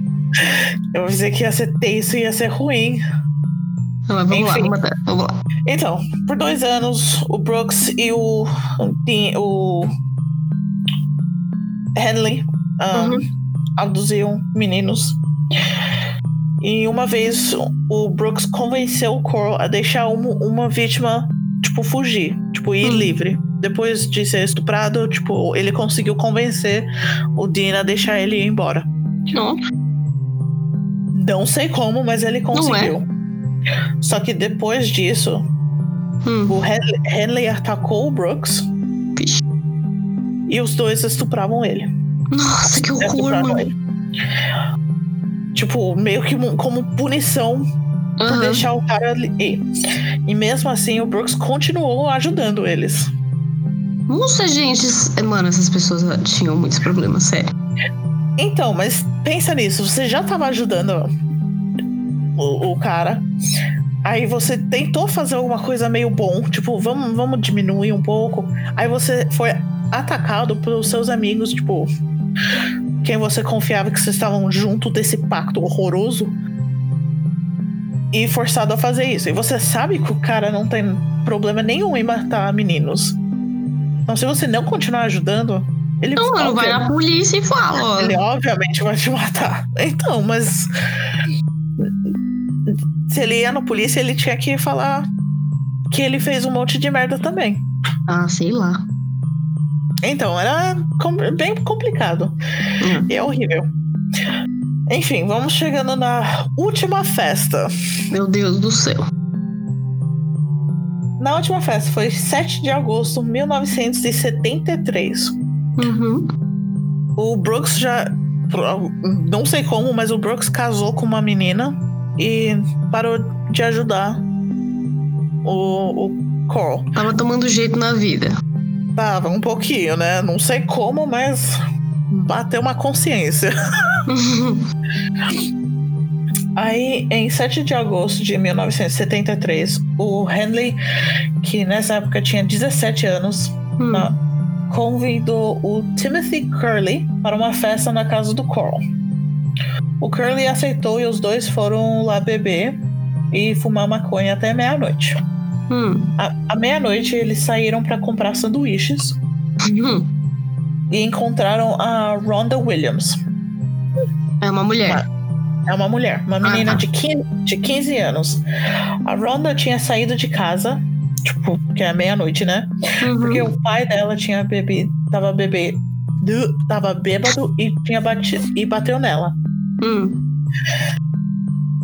[SPEAKER 1] Eu avisei que ia ser tenso e ia ser ruim.
[SPEAKER 2] Mas vamos
[SPEAKER 1] Enfim.
[SPEAKER 2] lá, vamos vamos lá.
[SPEAKER 1] Então, por dois anos, o Brooks e o, o Henley um,
[SPEAKER 2] Uhum.
[SPEAKER 1] abduziam meninos. E uma vez o Brooks convenceu o Coral a deixar uma, uma vítima, tipo, fugir, tipo, ir
[SPEAKER 2] Hum.
[SPEAKER 1] livre. Depois de ser estuprado, tipo, ele conseguiu convencer o Dean a deixar ele ir embora.
[SPEAKER 2] Não,
[SPEAKER 1] Não sei como, mas ele conseguiu. Só que depois disso,
[SPEAKER 2] hum.
[SPEAKER 1] o Henley, Henley atacou o Brooks
[SPEAKER 2] Vixe.
[SPEAKER 1] e os dois estupravam ele.
[SPEAKER 2] Nossa, que horror,
[SPEAKER 1] Estupravam
[SPEAKER 2] mano.
[SPEAKER 1] ele. Tipo, meio que como punição por deixar o cara ali. E mesmo assim, o Brooks continuou ajudando eles.
[SPEAKER 2] Nossa, gente. Mano, essas pessoas tinham muitos problemas, sério.
[SPEAKER 1] Então, mas pensa nisso, você já tava ajudando o, o cara. Aí você tentou fazer alguma coisa meio bom, tipo, vamos, vamos diminuir um pouco. Aí você foi atacado pelos seus amigos, tipo, quem você confiava que vocês estavam junto desse pacto horroroso. e forçado a fazer isso. E você sabe que o cara não tem problema nenhum em matar meninos. Então, se você não continuar ajudando, ele
[SPEAKER 2] Então, mano, vai na polícia e fala,
[SPEAKER 1] ele obviamente vai te matar. Então, mas. Se ele ia na polícia, ele tinha que falar que ele fez um monte de merda também.
[SPEAKER 2] Ah, sei lá.
[SPEAKER 1] Então, era bem complicado.
[SPEAKER 2] Hum.
[SPEAKER 1] E é horrível. Enfim, vamos chegando na última festa.
[SPEAKER 2] Meu Deus do céu.
[SPEAKER 1] Na última festa foi 7 de agosto de 1973.
[SPEAKER 2] Uhum.
[SPEAKER 1] O Brooks já. Não sei como, mas o Brooks casou com uma menina e parou de ajudar o, o Coral.
[SPEAKER 2] Tava tomando jeito na vida.
[SPEAKER 1] Tava um pouquinho, né? Não sei como, mas bateu uma consciência. Aí, em 7 de agosto de 1973, o Henley, que nessa época tinha 17 anos,
[SPEAKER 2] Hum.
[SPEAKER 1] na- convidou o Timothy Curley para uma festa na casa do Coral. O Curley aceitou e os dois foram lá beber e fumar maconha até meia-noite.
[SPEAKER 2] Hum.
[SPEAKER 1] À à meia-noite, eles saíram para comprar sanduíches
[SPEAKER 2] Hum.
[SPEAKER 1] e encontraram a Rhonda Williams.
[SPEAKER 2] É uma mulher.
[SPEAKER 1] É uma mulher, uma menina
[SPEAKER 2] tá.
[SPEAKER 1] de, 15, de 15 anos. A Rhonda tinha saído de casa, tipo, que é meia-noite, né?
[SPEAKER 2] Uhum.
[SPEAKER 1] Porque o pai dela tinha bebido, tava bebê, tava bêbado e tinha batido e bateu nela.
[SPEAKER 2] Hum.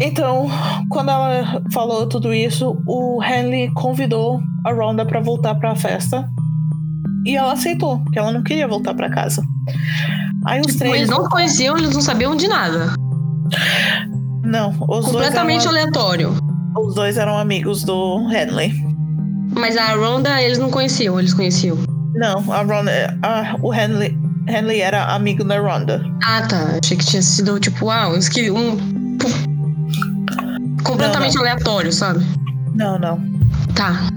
[SPEAKER 1] Então, quando ela falou tudo isso, o Henley convidou a Rhonda para voltar para a festa. E ela aceitou, porque ela não queria voltar para casa. Aí os
[SPEAKER 2] Tipo,
[SPEAKER 1] três.
[SPEAKER 2] eles não se conheciam, eles não sabiam de nada.
[SPEAKER 1] Não, os dois,
[SPEAKER 2] Completamente
[SPEAKER 1] eram,
[SPEAKER 2] aleatório.
[SPEAKER 1] os dois eram amigos do Henley.
[SPEAKER 2] Mas a Ronda eles não conheciam, eles conheciam.
[SPEAKER 1] Não, a Rhonda, a- o Henley, Henley era amigo da Rhonda.
[SPEAKER 2] Ah, tá. Achei que tinha sido tipo, ah, um. um completamente aleatório, sabe?
[SPEAKER 1] Não, não.
[SPEAKER 2] Tá.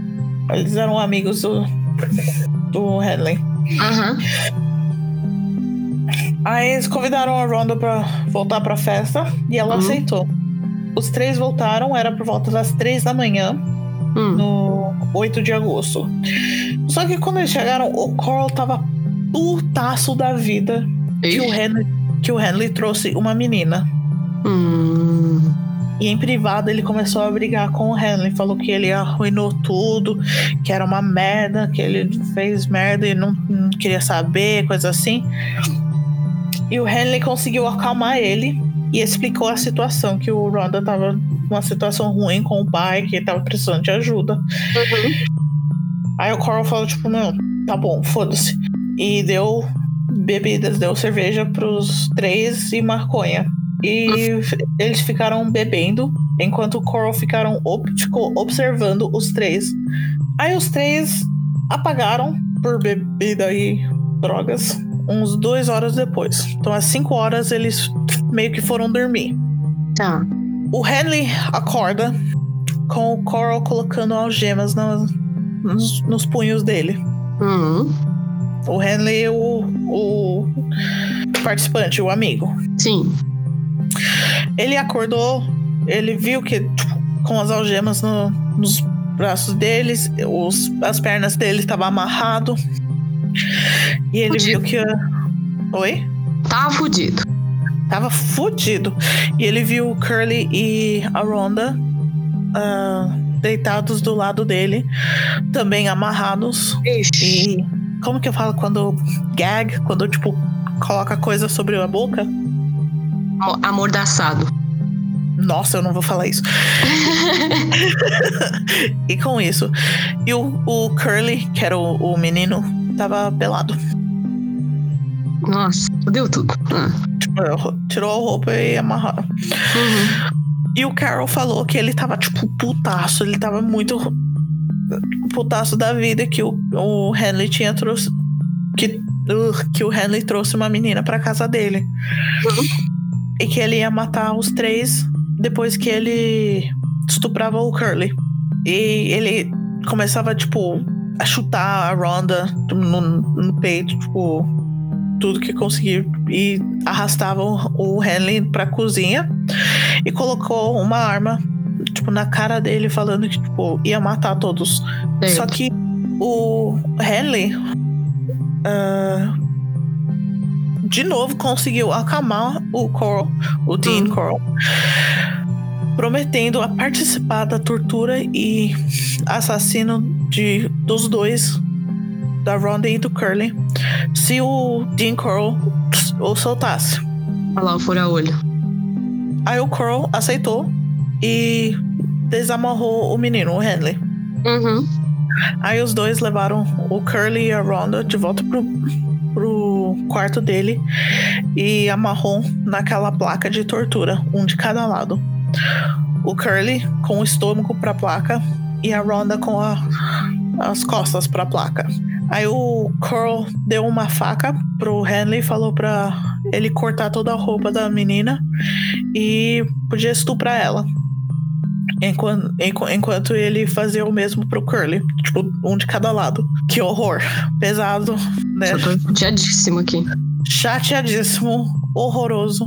[SPEAKER 1] Eles eram amigos do, do Henley.
[SPEAKER 2] Aham.
[SPEAKER 1] Aí eles convidaram a Rhonda pra voltar pra festa e ela
[SPEAKER 2] Uhum.
[SPEAKER 1] aceitou. Os três voltaram, era por volta das três da manhã,
[SPEAKER 2] Hum.
[SPEAKER 1] no 8 de agosto. Só que quando eles chegaram, o Coral tava putaço da vida que o. Henley, que o Henley trouxe uma menina.
[SPEAKER 2] Hum.
[SPEAKER 1] E em privado ele começou a brigar com o Henley. Falou que ele arruinou tudo, que era uma merda, que ele fez merda e não, não queria saber, coisa assim. E o Henley conseguiu acalmar ele e explicou a situação, que o Rhonda tava numa situação ruim com o pai, que tava precisando de ajuda.
[SPEAKER 2] Uhum.
[SPEAKER 1] Aí o Coral falou, tipo, não, tá bom, foda-se. E deu bebidas, deu cerveja pros três e maconha. E eles ficaram bebendo, enquanto o Coral ficaram ficou observando os três. Aí os três apagaram por bebida e drogas uns duas horas depois. Então às cinco horas eles meio que foram dormir.
[SPEAKER 2] Tá.
[SPEAKER 1] O Henley acorda com o Coral colocando algemas nas- nos, nos punhos dele.
[SPEAKER 2] Hum.
[SPEAKER 1] O Henley, o, o participante, o amigo.
[SPEAKER 2] Sim.
[SPEAKER 1] Ele acordou, ele viu que tipo, com as algemas no- nos braços deles, os, as pernas dele estavam amarrado. E ele viu que. Oi?
[SPEAKER 2] Tava fudido.
[SPEAKER 1] Tava fudido. E ele viu o Curly e a Rhonda ah, deitados do lado dele, também amarrados.
[SPEAKER 2] Ixi.
[SPEAKER 1] E como que eu falo quando gag, quando tipo coloca coisa sobre a boca?
[SPEAKER 2] Amordaçado.
[SPEAKER 1] Nossa, eu não vou falar isso. e com isso, e o, o Curly, que era o, o menino, tava pelado.
[SPEAKER 2] Nossa, deu tudo. Ah.
[SPEAKER 1] Tipo, tirou a roupa e amarraram.
[SPEAKER 2] Uhum.
[SPEAKER 1] E o Carol falou que ele tava, tipo, putaço. Ele tava muito putaço da vida que o, o Henley tinha trouxe. Que, uh, que o Henley trouxe uma menina pra casa dele. E que ele ia matar os três depois que ele estuprava o Curly. E ele começava, tipo, a chutar a Rhonda no, no peito, tipo, tudo que conseguia. E arrastava o, o Henley pra cozinha e colocou uma arma, tipo, na cara dele, falando que, tipo, ia matar todos.
[SPEAKER 2] Certo.
[SPEAKER 1] Só que o Henley. ah, de novo conseguiu acalmar o Coral, o Dean
[SPEAKER 2] Hum.
[SPEAKER 1] Coral, prometendo a participar da tortura e assassino de, dos dois, da Rhonda e do Curly, se o Dean Coral o soltasse.
[SPEAKER 2] Olha lá o fura-olho.
[SPEAKER 1] Aí o Coral aceitou e desamarrou o menino, o Henley.
[SPEAKER 2] Uhum.
[SPEAKER 1] Aí os dois levaram o Curly e a Rhonda de volta pro quarto dele e amarrou naquela placa de tortura, um de cada lado. O Curly com o estômago pra placa e a Rhonda com a- as costas pra placa. Aí o Coral deu uma faca pro Henley falou pra ele cortar toda a roupa da menina e podia estuprar ela. Enquanto, enqu- enquanto ele fazia o mesmo pro Curly. Tipo, um de cada lado. Que horror. Pesado, né?
[SPEAKER 2] Eu tô chateadíssimo aqui.
[SPEAKER 1] Chateadíssimo. Horroroso.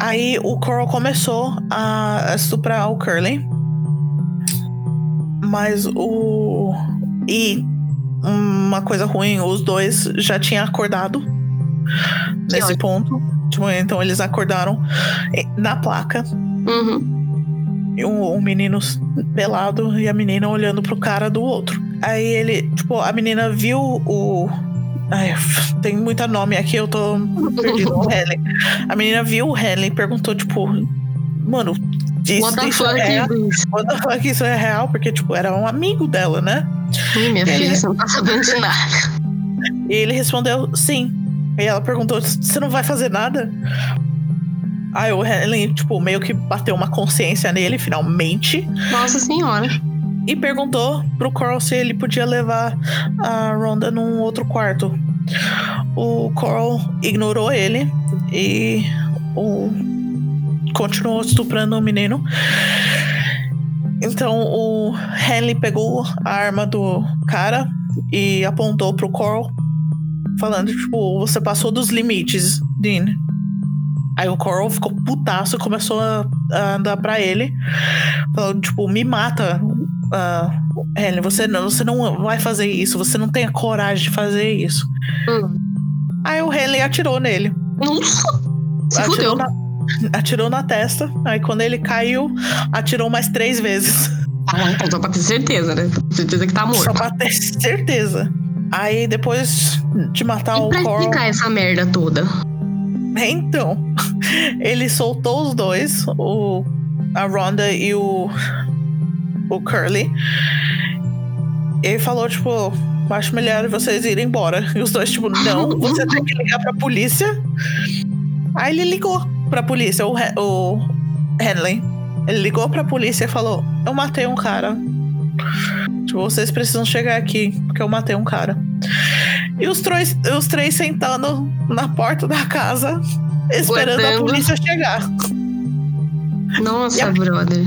[SPEAKER 1] Aí o Coral começou a estuprar o Curly. Mas o. E uma coisa ruim, os dois já tinham acordado nesse ponto. Tipo, então eles acordaram eh, na placa.
[SPEAKER 2] Uhum.
[SPEAKER 1] E um, um menino pelado e a menina olhando pro cara do outro. Aí ele, tipo, a menina viu o. Ai, tem muita nome aqui, eu tô perdido. O Henley. A menina viu o Henley e perguntou, tipo, mano, isso,
[SPEAKER 2] What the
[SPEAKER 1] isso é real? What isso é real? Porque, tipo, era um amigo dela, né?
[SPEAKER 2] Ih, minha
[SPEAKER 1] Ele-
[SPEAKER 2] filha, você não tá sabendo de nada.
[SPEAKER 1] E ele respondeu sim. E ela perguntou: Você não vai fazer nada? Aí o Henley, tipo, meio que bateu uma consciência nele, finalmente.
[SPEAKER 2] Nossa senhora.
[SPEAKER 1] e perguntou pro Coral se ele podia levar a Rhonda num outro quarto. O Coral ignorou ele e o continuou estuprando o menino. Então o Henley pegou a arma do cara e apontou pro Coral, falando, tipo, você passou dos limites, Dean. Aí o Coral ficou putaço e começou a, a andar pra ele, falando, tipo, me mata, ah, Henley, você não, você não vai fazer isso, você não tem a coragem de fazer isso.
[SPEAKER 2] Hum.
[SPEAKER 1] Aí o Henley atirou nele.
[SPEAKER 2] Nossa. Se
[SPEAKER 1] atirou
[SPEAKER 2] fudeu.
[SPEAKER 1] na, atirou na testa. Aí quando ele caiu, atirou mais três vezes.
[SPEAKER 2] Ah, então, só pra ter certeza, né? Certeza que tá morto.
[SPEAKER 1] Só pra ter certeza. Aí depois de matar
[SPEAKER 2] E
[SPEAKER 1] o Coral.
[SPEAKER 2] essa merda toda?
[SPEAKER 1] Então, ele soltou os dois, o, a Rhonda e o, o Curly. Ele falou, tipo, acho melhor vocês irem embora. E os dois, tipo, não, você tem que ligar pra polícia. Aí ele ligou pra polícia, o, o Henley. Ele ligou pra polícia e falou: Eu matei um cara. Tipo, vocês precisam chegar aqui, porque eu matei um cara. E os três, os três sentando na porta da casa, esperando a
[SPEAKER 2] Aguardando.
[SPEAKER 1] polícia chegar.
[SPEAKER 2] Nossa,
[SPEAKER 1] a-
[SPEAKER 2] brother.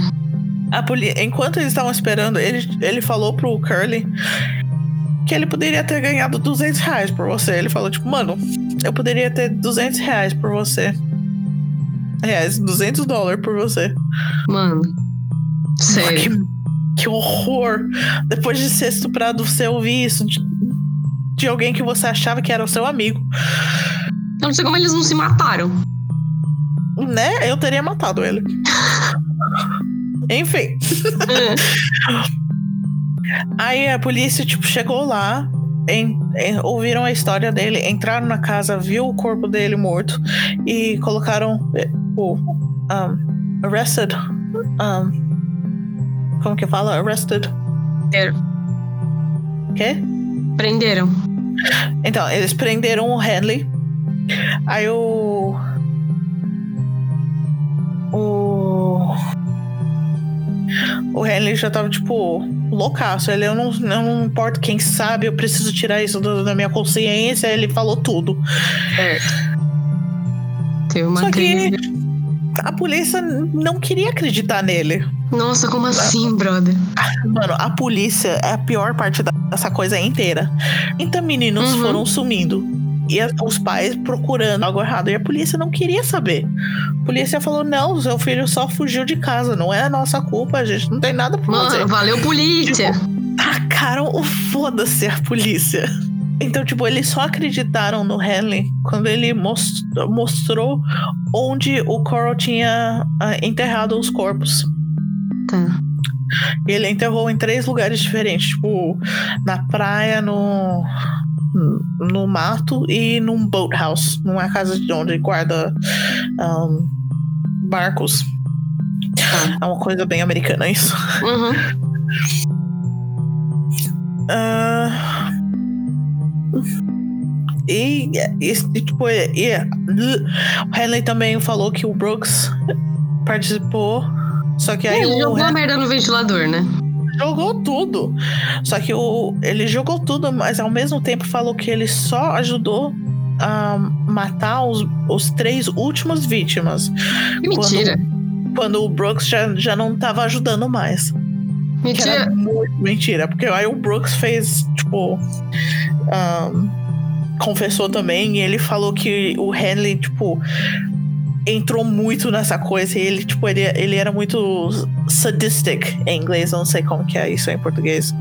[SPEAKER 1] A poli... Enquanto eles estavam esperando, ele, ele falou pro Curly que ele poderia ter ganhado 200 reais por você. Ele falou, tipo, mano, eu poderia ter 200 reais por você. Reais, 200 dólares por você.
[SPEAKER 2] Mano. Sério.
[SPEAKER 1] Que, que horror! Depois de ser estuprado, você ouvir isso de, alguém que você achava que era o seu amigo.
[SPEAKER 2] Eu não sei como eles não se mataram.
[SPEAKER 1] Né? Eu teria matado ele. Enfim. Aí a polícia, tipo, chegou lá, em- em- ouviram a história dele, entraram na casa, viu o corpo dele morto e colocaram eh, o um, arrested. um, como que fala? Arrested. Quê?
[SPEAKER 2] Prenderam.
[SPEAKER 1] Então, eles prenderam o Henley. Aí o. O. O Henley já tava, tipo, loucaço. Ele, eu não, eu não importo quem sabe, eu preciso tirar isso do- da minha consciência. Ele falou tudo.
[SPEAKER 2] Teve uma
[SPEAKER 1] Só que-. A polícia não queria acreditar nele.
[SPEAKER 2] Nossa, como assim, brother?
[SPEAKER 1] Mano, a polícia é a pior parte da- dessa coisa inteira. 30 meninos
[SPEAKER 2] Uhum.
[SPEAKER 1] foram sumindo. E os pais procurando algo errado. E a polícia não queria saber. A polícia falou: não, seu filho só fugiu de casa. Não é a nossa culpa, a gente não tem nada pra fazer.
[SPEAKER 2] Mano, valeu polícia.
[SPEAKER 1] tacaram o foda-se a polícia. Então, tipo, eles só acreditaram no Henley quando ele mos- mostrou onde o Coral tinha ah, enterrado os corpos.
[SPEAKER 2] Tá.
[SPEAKER 1] Ele enterrou em três lugares diferentes, tipo, na praia, no, no mato e num boathouse, numa casa de onde guarda ahn, barcos.
[SPEAKER 2] Tá.
[SPEAKER 1] É uma coisa bem americana isso.
[SPEAKER 2] Uhum.
[SPEAKER 1] Ah, e, e, e, tipo, e, e- o Henley também falou que o Brooks participou. Só que aí
[SPEAKER 2] Ele jogou a merda no ventilador, né?
[SPEAKER 1] jogou tudo. Só que o, ele jogou tudo, mas ao mesmo tempo falou que ele só ajudou a matar os, os três últimos vítimas.
[SPEAKER 2] Que mentira.
[SPEAKER 1] Quando o Brooks já, já não tava ajudando mais.
[SPEAKER 2] Mentira.
[SPEAKER 1] muito mentira. Porque aí o Brooks fez, tipo. ahn, confessou também. E ele falou que o Henley, tipo. Entrou muito nessa coisa. E ele, tipo, ele, ele era muito sadistic em inglês. Eu não sei como que é isso em português.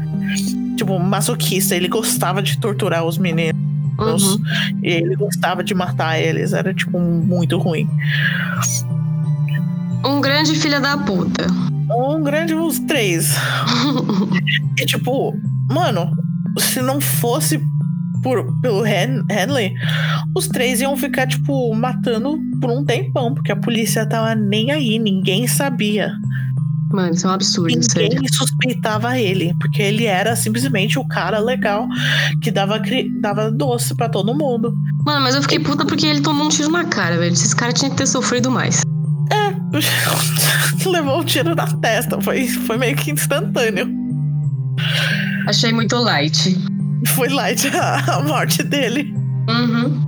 [SPEAKER 1] Tipo, masoquista. Ele gostava de torturar os meninos.
[SPEAKER 2] Uhum.
[SPEAKER 1] E ele gostava de matar eles. Era, tipo, muito ruim.
[SPEAKER 2] Um grande filho da puta.
[SPEAKER 1] Um grande os três. E tipo, mano, se não fosse por, pelo Hen Henley, os três iam ficar, tipo, matando por um tempão, porque a polícia tava nem aí, ninguém sabia.
[SPEAKER 2] Mano, isso é um absurdo,
[SPEAKER 1] Ninguém
[SPEAKER 2] sério.
[SPEAKER 1] suspeitava ele, porque ele era simplesmente o cara legal que dava, dava doce pra todo mundo.
[SPEAKER 2] Mano, mas eu fiquei puta porque ele tomou um tiro na cara, velho. Esses caras tinham que ter sofrido mais.
[SPEAKER 1] Levou um tiro na testa, foi, foi meio que instantâneo.
[SPEAKER 2] Achei muito light.
[SPEAKER 1] Foi light a, a morte dele.
[SPEAKER 2] Uhum.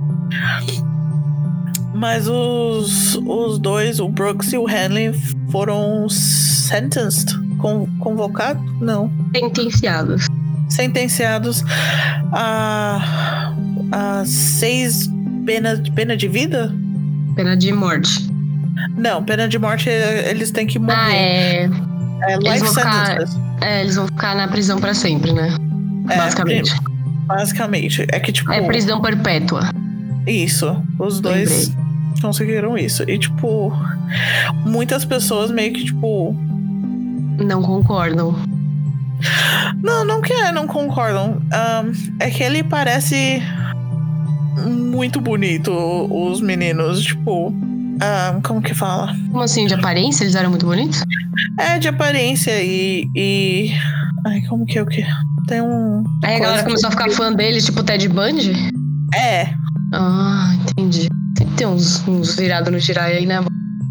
[SPEAKER 1] Mas os, os dois, o Brooks e o Henley, foram sentenced. Con, convocados? Não.
[SPEAKER 2] Sentenciados.
[SPEAKER 1] Sentenciados a, a seis penas pena de vida?
[SPEAKER 2] Pena de morte.
[SPEAKER 1] Não, pena de morte é- eles têm que morrer.
[SPEAKER 2] Ah, é.
[SPEAKER 1] é life
[SPEAKER 2] vão ficar-. É, eles vão ficar na prisão pra sempre, né?
[SPEAKER 1] É,
[SPEAKER 2] Basicamente.
[SPEAKER 1] Basicamente. É que, tipo.
[SPEAKER 2] É prisão perpétua.
[SPEAKER 1] Isso. Os dois conseguiram isso. E, tipo, muitas pessoas meio que, tipo.
[SPEAKER 2] Não concordam.
[SPEAKER 1] Não, não que é, não concordam. Ahn, é que ele parece muito bonito, os meninos. Tipo, ahn, como que fala?
[SPEAKER 2] Como assim, de aparência? Eles eram muito bonitos?
[SPEAKER 1] É de aparência e. e... Ai, como que é o que? Tem um.
[SPEAKER 2] Aí a galera começou a ficar fã deles, tipo Ted Bundy?
[SPEAKER 1] É.
[SPEAKER 2] Ah, entendi. Sempre tem uns, uns virados no girai aí, né?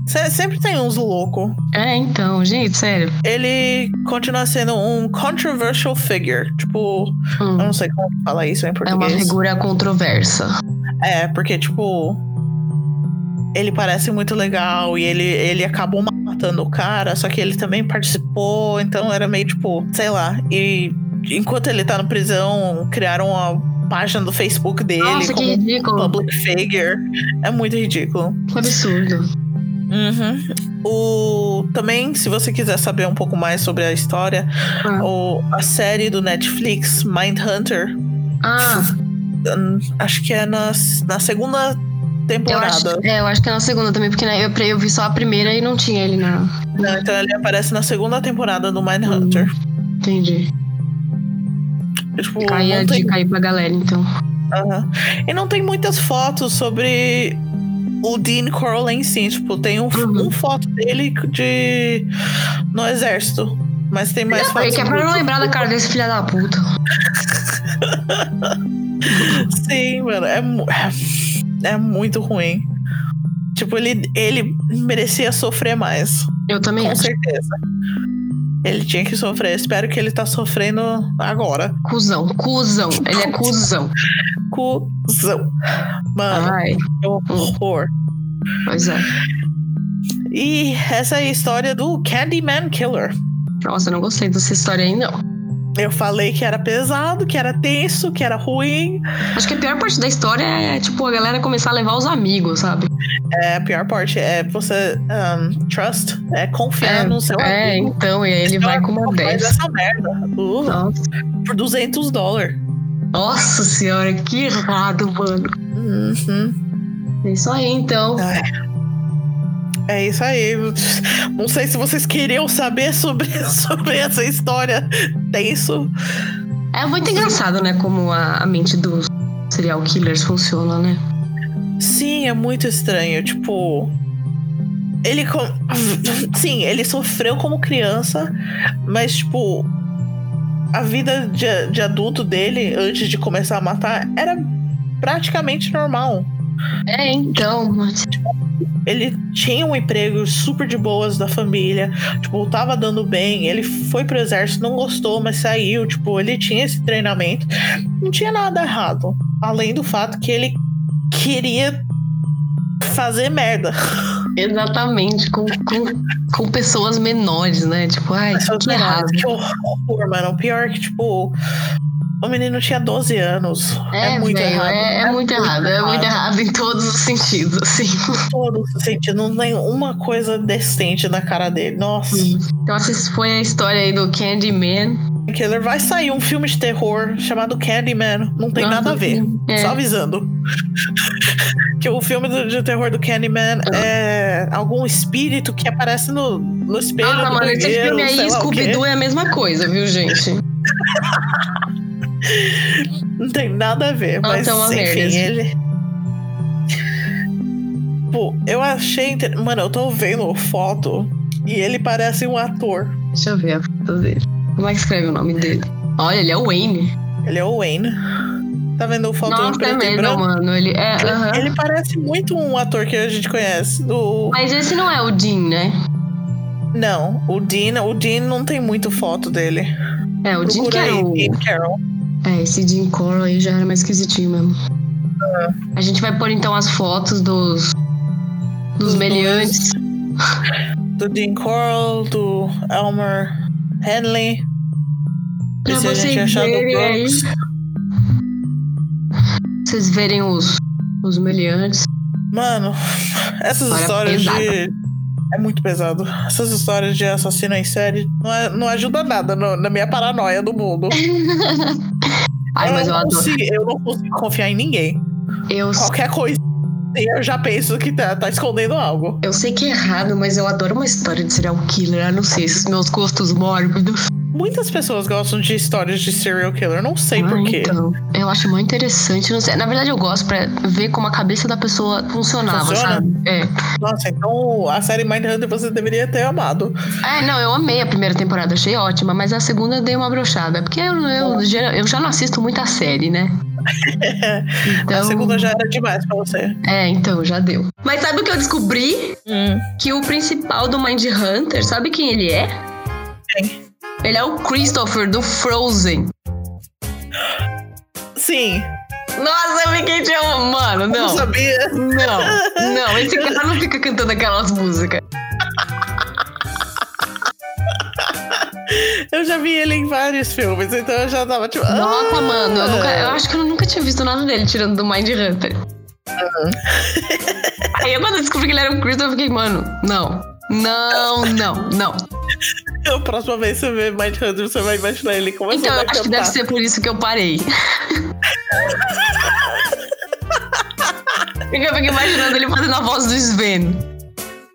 [SPEAKER 1] se- sempre tem uns loucos.
[SPEAKER 2] É, então, gente, sério.
[SPEAKER 1] Ele continua sendo um controversial figure. Tipo,
[SPEAKER 2] Hum,
[SPEAKER 1] eu não sei como falar isso em
[SPEAKER 2] é uma
[SPEAKER 1] português.
[SPEAKER 2] figura controversa.
[SPEAKER 1] É, porque, tipo. Ele parece muito legal e ele, ele acabou matando o cara, só que ele também participou, então era meio tipo, sei lá. E enquanto ele tá na prisão, criaram uma página do Facebook dele
[SPEAKER 2] Nossa, que
[SPEAKER 1] como
[SPEAKER 2] ridículo.
[SPEAKER 1] public figure. É muito ridículo.
[SPEAKER 2] Que absurdo.
[SPEAKER 1] Uhum. O, também, se você quiser saber um pouco mais sobre a história,
[SPEAKER 2] Ah.
[SPEAKER 1] o, a série do Netflix, Mindhunter,
[SPEAKER 2] Ah,
[SPEAKER 1] hum, acho que é na, na segunda
[SPEAKER 2] eu acho,
[SPEAKER 1] temporada.
[SPEAKER 2] é, eu acho que é na segunda também, porque né, eu, eu vi só a primeira e não tinha ele na.
[SPEAKER 1] Não, então ele aparece na segunda temporada do Mindhunter.
[SPEAKER 2] Entendi.
[SPEAKER 1] Tipo,
[SPEAKER 2] Cair a
[SPEAKER 1] tem,
[SPEAKER 2] dica aí pra galera, então.
[SPEAKER 1] Aham. E não tem muitas fotos sobre o Dean Coral em si. Tipo, tem um,
[SPEAKER 2] Uhum.
[SPEAKER 1] um foto dele de no exército. Mas tem mais
[SPEAKER 2] Não, é
[SPEAKER 1] fotos.
[SPEAKER 2] que é pra não lembrar da cara desse filho da puta.
[SPEAKER 1] Sim, mano. É, é, é muito ruim. Tipo, ele, ele merecia sofrer mais.
[SPEAKER 2] Eu também
[SPEAKER 1] Com
[SPEAKER 2] acho.
[SPEAKER 1] certeza. Ele tinha que sofrer. Espero que ele tá sofrendo agora.
[SPEAKER 2] Cusão, cuzão. Ele é cuzão.
[SPEAKER 1] Cusão. Mano,
[SPEAKER 2] Ai,
[SPEAKER 1] que horror.
[SPEAKER 2] pois é.
[SPEAKER 1] E essa é a história do Candyman Killer.
[SPEAKER 2] Nossa, eu não gostei dessa história aí, não.
[SPEAKER 1] Eu falei que era pesado, que era tenso, que era ruim.
[SPEAKER 2] Acho que a pior parte da história é, tipo, a galera começar a levar os amigos, sabe?
[SPEAKER 1] É, a pior parte é você um, trust, é confiar
[SPEAKER 2] É,
[SPEAKER 1] no seu
[SPEAKER 2] É,
[SPEAKER 1] amigo.
[SPEAKER 2] então, e aí ele vai com uma
[SPEAKER 1] faz
[SPEAKER 2] 10.
[SPEAKER 1] essa merda. Uh,
[SPEAKER 2] Nossa.
[SPEAKER 1] por 200 dólares.
[SPEAKER 2] Nossa senhora, que errado, mano.
[SPEAKER 1] Uhum.
[SPEAKER 2] É isso aí, então.
[SPEAKER 1] Ai. É isso aí. Não sei se vocês queriam saber sobre, sobre essa história tenso.
[SPEAKER 2] É muito engraçado, né, como a, a mente dos serial killers funciona, né?
[SPEAKER 1] Sim, é muito estranho. Tipo. Ele. com- Sim, ele sofreu como criança, mas, tipo. A vida de, de adulto dele, antes de começar a matar, era praticamente normal.
[SPEAKER 2] É, então. mas-
[SPEAKER 1] Ele tinha um emprego super de boas da família, tipo, tava dando bem. Ele foi pro exército, não gostou, mas saiu. Tipo, ele tinha esse treinamento. Não tinha nada errado. Além do fato que ele queria fazer merda.
[SPEAKER 2] Exatamente, com, com, com pessoas menores, né? Tipo, ai, que errado.
[SPEAKER 1] Que horror, mano. O pior é que, tipo, o menino tinha 12 anos. É, muito
[SPEAKER 2] velho,
[SPEAKER 1] errado.
[SPEAKER 2] É, é muito errado, é muito errado em todos os sentidos, assim.
[SPEAKER 1] Todo sentido. Não tem uma coisa decente na cara dele. Nossa.
[SPEAKER 2] Então, essa foi a história aí do Candyman.
[SPEAKER 1] Killer vai sair um filme de terror chamado Candyman. Não tem
[SPEAKER 2] Nossa,
[SPEAKER 1] nada a ver.
[SPEAKER 2] é.
[SPEAKER 1] Só avisando. que o filme do- de terror do Candyman
[SPEAKER 2] Ah.
[SPEAKER 1] é algum espírito que aparece no, no espelho. Do
[SPEAKER 2] mano, esse filme aí. Scooby-Doo, é a mesma coisa, viu, gente?
[SPEAKER 1] Não tem nada a ver, mas
[SPEAKER 2] tá
[SPEAKER 1] enfim,
[SPEAKER 2] merda.
[SPEAKER 1] ele. Pô, eu achei. inter- Mano, eu tô vendo foto e ele parece um ator.
[SPEAKER 2] Deixa eu ver a foto dele. Como é que escreve o nome dele? Olha, ele é o Wayne.
[SPEAKER 1] Ele é o Wayne. Tá vendo foto em
[SPEAKER 2] Nossa, é
[SPEAKER 1] preto e
[SPEAKER 2] mesmo,
[SPEAKER 1] branco?
[SPEAKER 2] mano. Ele é. aham.
[SPEAKER 1] Ele parece muito um ator que a gente conhece. Do...
[SPEAKER 2] Mas esse não é o Dean, né?
[SPEAKER 1] Não, o Dean, o Dean não tem muito foto dele.
[SPEAKER 2] É, o Dean
[SPEAKER 1] Procura aí,
[SPEAKER 2] Carroll.
[SPEAKER 1] Dean Carroll.
[SPEAKER 2] É, esse Dean Coral aí já era mais esquisitinho mesmo. A gente vai pôr então as fotos dos. Dos
[SPEAKER 1] Dos
[SPEAKER 2] meliantes.
[SPEAKER 1] Do Dean Carroll, do Elmer Henley.
[SPEAKER 2] Pra
[SPEAKER 1] se a gente
[SPEAKER 2] vocês
[SPEAKER 1] achar
[SPEAKER 2] verem aí. Vocês verem os. Os meliantes.
[SPEAKER 1] Mano, essas
[SPEAKER 2] História
[SPEAKER 1] histórias de. É muito pesado. Essas histórias de assassino em série não, é- não ajuda nada no- na minha paranoia do mundo.
[SPEAKER 2] Ai, mas eu
[SPEAKER 1] não
[SPEAKER 2] adoro.
[SPEAKER 1] consigo, eu não consigo confiar em ninguém.
[SPEAKER 2] Eu,
[SPEAKER 1] Qualquer coisa, eu já penso que tá, tá escondendo algo.
[SPEAKER 2] eu sei que é errado, mas eu adoro uma história de serial killer. Eu não sei, esses meus gostos mórbidos.
[SPEAKER 1] Muitas pessoas gostam de histórias de serial killer, não sei
[SPEAKER 2] Ah,
[SPEAKER 1] porquê.
[SPEAKER 2] Então, eu acho muito interessante. Não sei, na verdade, eu gosto pra ver como a cabeça da pessoa funcionava,
[SPEAKER 1] Funciona?
[SPEAKER 2] sabe? É.
[SPEAKER 1] Nossa, então a série Mindhunter você deveria ter amado.
[SPEAKER 2] É, não, eu amei a primeira temporada, achei ótima, mas a segunda eu dei uma brochada. Porque eu, eu, já- eu já não assisto muita série, né? Então,
[SPEAKER 1] A segunda já era demais pra você.
[SPEAKER 2] É, então, já deu. Mas sabe o que eu descobri?
[SPEAKER 1] Hum.
[SPEAKER 2] Que o principal do Mind Hunter, sabe quem ele é?
[SPEAKER 1] Quem?
[SPEAKER 2] Ele é o Christopher do Frozen.
[SPEAKER 1] Sim,
[SPEAKER 2] Nossa, eu fiquei amando. Mano,
[SPEAKER 1] eu
[SPEAKER 2] não.
[SPEAKER 1] não sabia.
[SPEAKER 2] Não, não, esse cara não fica cantando aquelas músicas.
[SPEAKER 1] Eu já vi ele em vários filmes, então eu já tava tipo.
[SPEAKER 2] Nossa,
[SPEAKER 1] ah!
[SPEAKER 2] mano, eu, nunca- eu acho que eu nunca tinha visto nada dele tirando do Mind Hunter. Aí eu quando eu descobri que ele era um Christopher, eu fiquei, mano, não. Não, não, não.
[SPEAKER 1] A próxima vez que você vê Mindhunter, você vai imaginar ele começando
[SPEAKER 2] Então,
[SPEAKER 1] a
[SPEAKER 2] acho que deve ser por isso que eu parei. Eu fiquei imaginando ele fazendo a voz do Sven.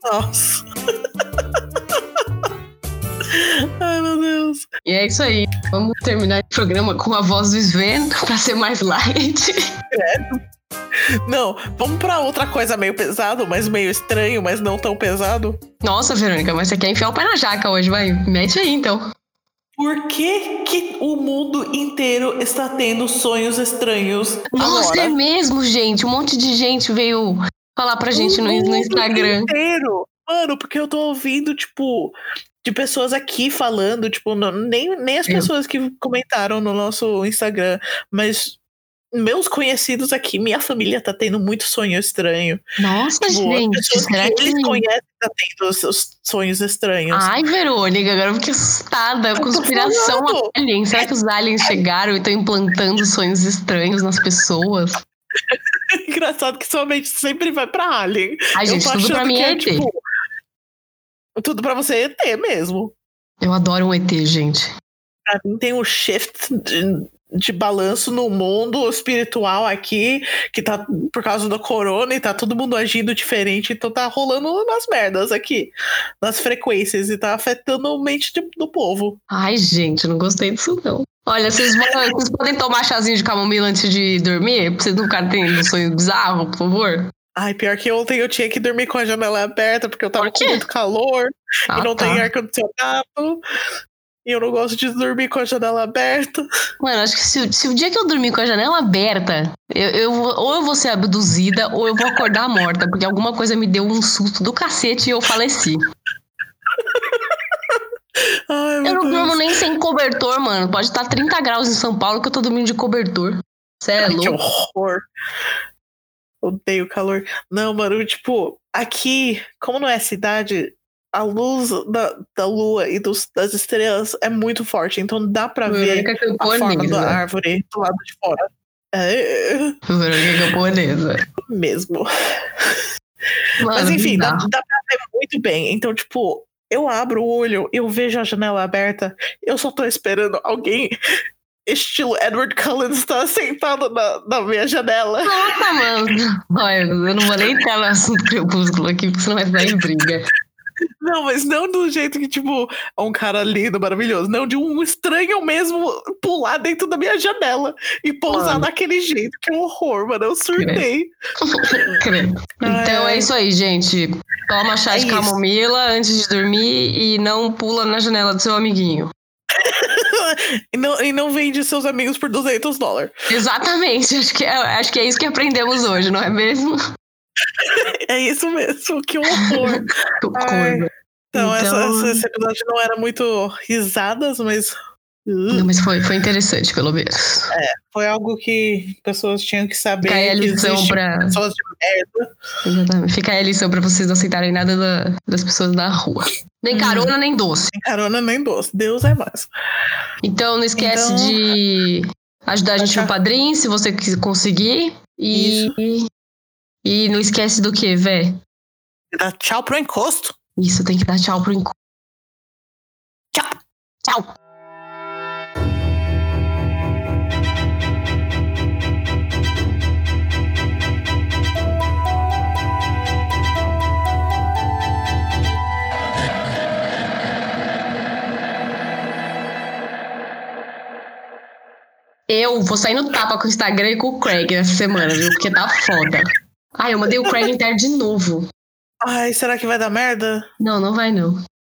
[SPEAKER 1] Nossa. Ai, meu Deus.
[SPEAKER 2] E é isso aí. Vamos terminar o programa com a voz do Sven pra ser mais light.
[SPEAKER 1] Não, vamos pra outra coisa meio pesado, mas meio estranho, mas não tão pesado.
[SPEAKER 2] Nossa, Verônica, mas você quer enfiar o pé na jaca hoje, vai. Mete aí então.
[SPEAKER 1] Por que, que o mundo inteiro está tendo sonhos estranhos
[SPEAKER 2] Nossa,
[SPEAKER 1] agora?
[SPEAKER 2] é mesmo, gente. Um monte de gente veio falar pra gente no, no
[SPEAKER 1] mundo
[SPEAKER 2] Instagram.
[SPEAKER 1] inteiro. Mano, porque eu tô ouvindo, tipo, de pessoas aqui falando, tipo, não- nem, nem as pessoas que comentaram no nosso Instagram, mas meus conhecidos aqui, minha família tá tendo muito sonho estranho.
[SPEAKER 2] Nossa,
[SPEAKER 1] Tipo,
[SPEAKER 2] gente,
[SPEAKER 1] pessoas
[SPEAKER 2] que.
[SPEAKER 1] eles conhecem tá tendo os, os sonhos estranhos.
[SPEAKER 2] Ai, Verônica, agora eu fiquei assustada.
[SPEAKER 1] tô
[SPEAKER 2] Conspiração alien. Será que os aliens chegaram e estão implantando sonhos estranhos nas pessoas?
[SPEAKER 1] Engraçado que sua mente sempre vai pra Alien.
[SPEAKER 2] Ai,
[SPEAKER 1] Eu
[SPEAKER 2] gente, tudo pra mim é ET.
[SPEAKER 1] tipo, tudo pra você é ET mesmo.
[SPEAKER 2] Eu adoro um ET, gente.
[SPEAKER 1] Pra mim tem um shift de, de balanço no mundo espiritual aqui, que tá por causa do corona e tá todo mundo agindo diferente, então tá rolando umas merdas aqui, nas frequências, e tá afetando a mente de- do povo.
[SPEAKER 2] Ai, gente, não gostei disso, não. Olha, vocês, vocês podem tomar chazinho de camomila antes de dormir? Pra vocês não ficarem tendo um sonho bizarro, por favor?
[SPEAKER 1] Ai, pior que ontem eu tinha que dormir com a janela aberta, porque eu tava com muito calor.
[SPEAKER 2] Ah,
[SPEAKER 1] e não
[SPEAKER 2] tá.
[SPEAKER 1] tem ar-condicionado. E eu não gosto de dormir com a janela aberta.
[SPEAKER 2] Mano, acho que se, se o dia que eu dormir com a janela aberta, eu, eu ou eu vou ser abduzida ou eu vou acordar morta, porque alguma coisa me deu um susto do cacete e eu faleci.
[SPEAKER 1] Ai,
[SPEAKER 2] Eu não
[SPEAKER 1] Deus.
[SPEAKER 2] durmo nem sem cobertor, mano. Pode estar 30 graus em São Paulo que eu tô dormindo de cobertor. Cê é
[SPEAKER 1] Ai, que
[SPEAKER 2] louco.
[SPEAKER 1] horror. Odeio calor. Não, mano, tipo, aqui, como não é cidade, a luz da, da lua e dos, das estrelas é muito forte, então dá pra ver
[SPEAKER 2] Verônica
[SPEAKER 1] a forma da
[SPEAKER 2] camponesa.
[SPEAKER 1] árvore do lado de fora. É
[SPEAKER 2] Verônica camponesa.
[SPEAKER 1] mesmo.
[SPEAKER 2] Mano,
[SPEAKER 1] Mas enfim, dá, dá pra ver muito bem. Então, tipo, eu abro o olho, eu vejo a janela aberta, eu só tô esperando alguém, estilo Edward Cullen, estar sentado na, na minha janela.
[SPEAKER 2] Nossa, mano. Olha, eu não vou nem entrar no assunto crepúsculo aqui, porque senão vai dar em briga.
[SPEAKER 1] Não, mas não do jeito que, tipo, é um cara lindo, maravilhoso. Não, de um estranho mesmo pular dentro da minha janela e pousar
[SPEAKER 2] Mano.
[SPEAKER 1] daquele jeito. Que horror, mano. Eu surtei.
[SPEAKER 2] Então é isso aí, gente. Toma chá
[SPEAKER 1] É
[SPEAKER 2] de camomila antes de dormir e não pula na janela do seu amiguinho.
[SPEAKER 1] e, não, e não vende seus amigos por 200 dólares.
[SPEAKER 2] Exatamente. Acho que, é, acho que é isso que aprendemos hoje, não é mesmo?
[SPEAKER 1] É isso mesmo. Que horror. Ai. Então, essa,
[SPEAKER 2] Então-
[SPEAKER 1] essa- esse episódio não era muito risadas, mas. uh,
[SPEAKER 2] Não, mas foi, foi interessante, pelo menos.
[SPEAKER 1] foi algo que pessoas tinham que saber.
[SPEAKER 2] Fica a lição pra.
[SPEAKER 1] pessoas de merda.
[SPEAKER 2] Exatamente. Fica a lição pra vocês não aceitarem nada da- das pessoas na rua. Nem
[SPEAKER 1] Hum.
[SPEAKER 2] carona, nem doce.
[SPEAKER 1] Sem carona nem doce. Deus é mais.
[SPEAKER 2] Então não esquece
[SPEAKER 1] Então-
[SPEAKER 2] de ajudar a gente no padrinho, se você conseguir. E. E não esquece do que, vé?
[SPEAKER 1] Dá tchau pro encosto.
[SPEAKER 2] Isso, tem que dar tchau pro encontro.
[SPEAKER 1] Tchau.
[SPEAKER 2] Tchau. Eu vou sair no tapa com o Instagram e com o Craig essa semana, viu? Porque tá foda. Ai, eu mandei o Craig interno de novo.
[SPEAKER 1] Ai, será que vai dar merda?
[SPEAKER 2] Não, não vai não.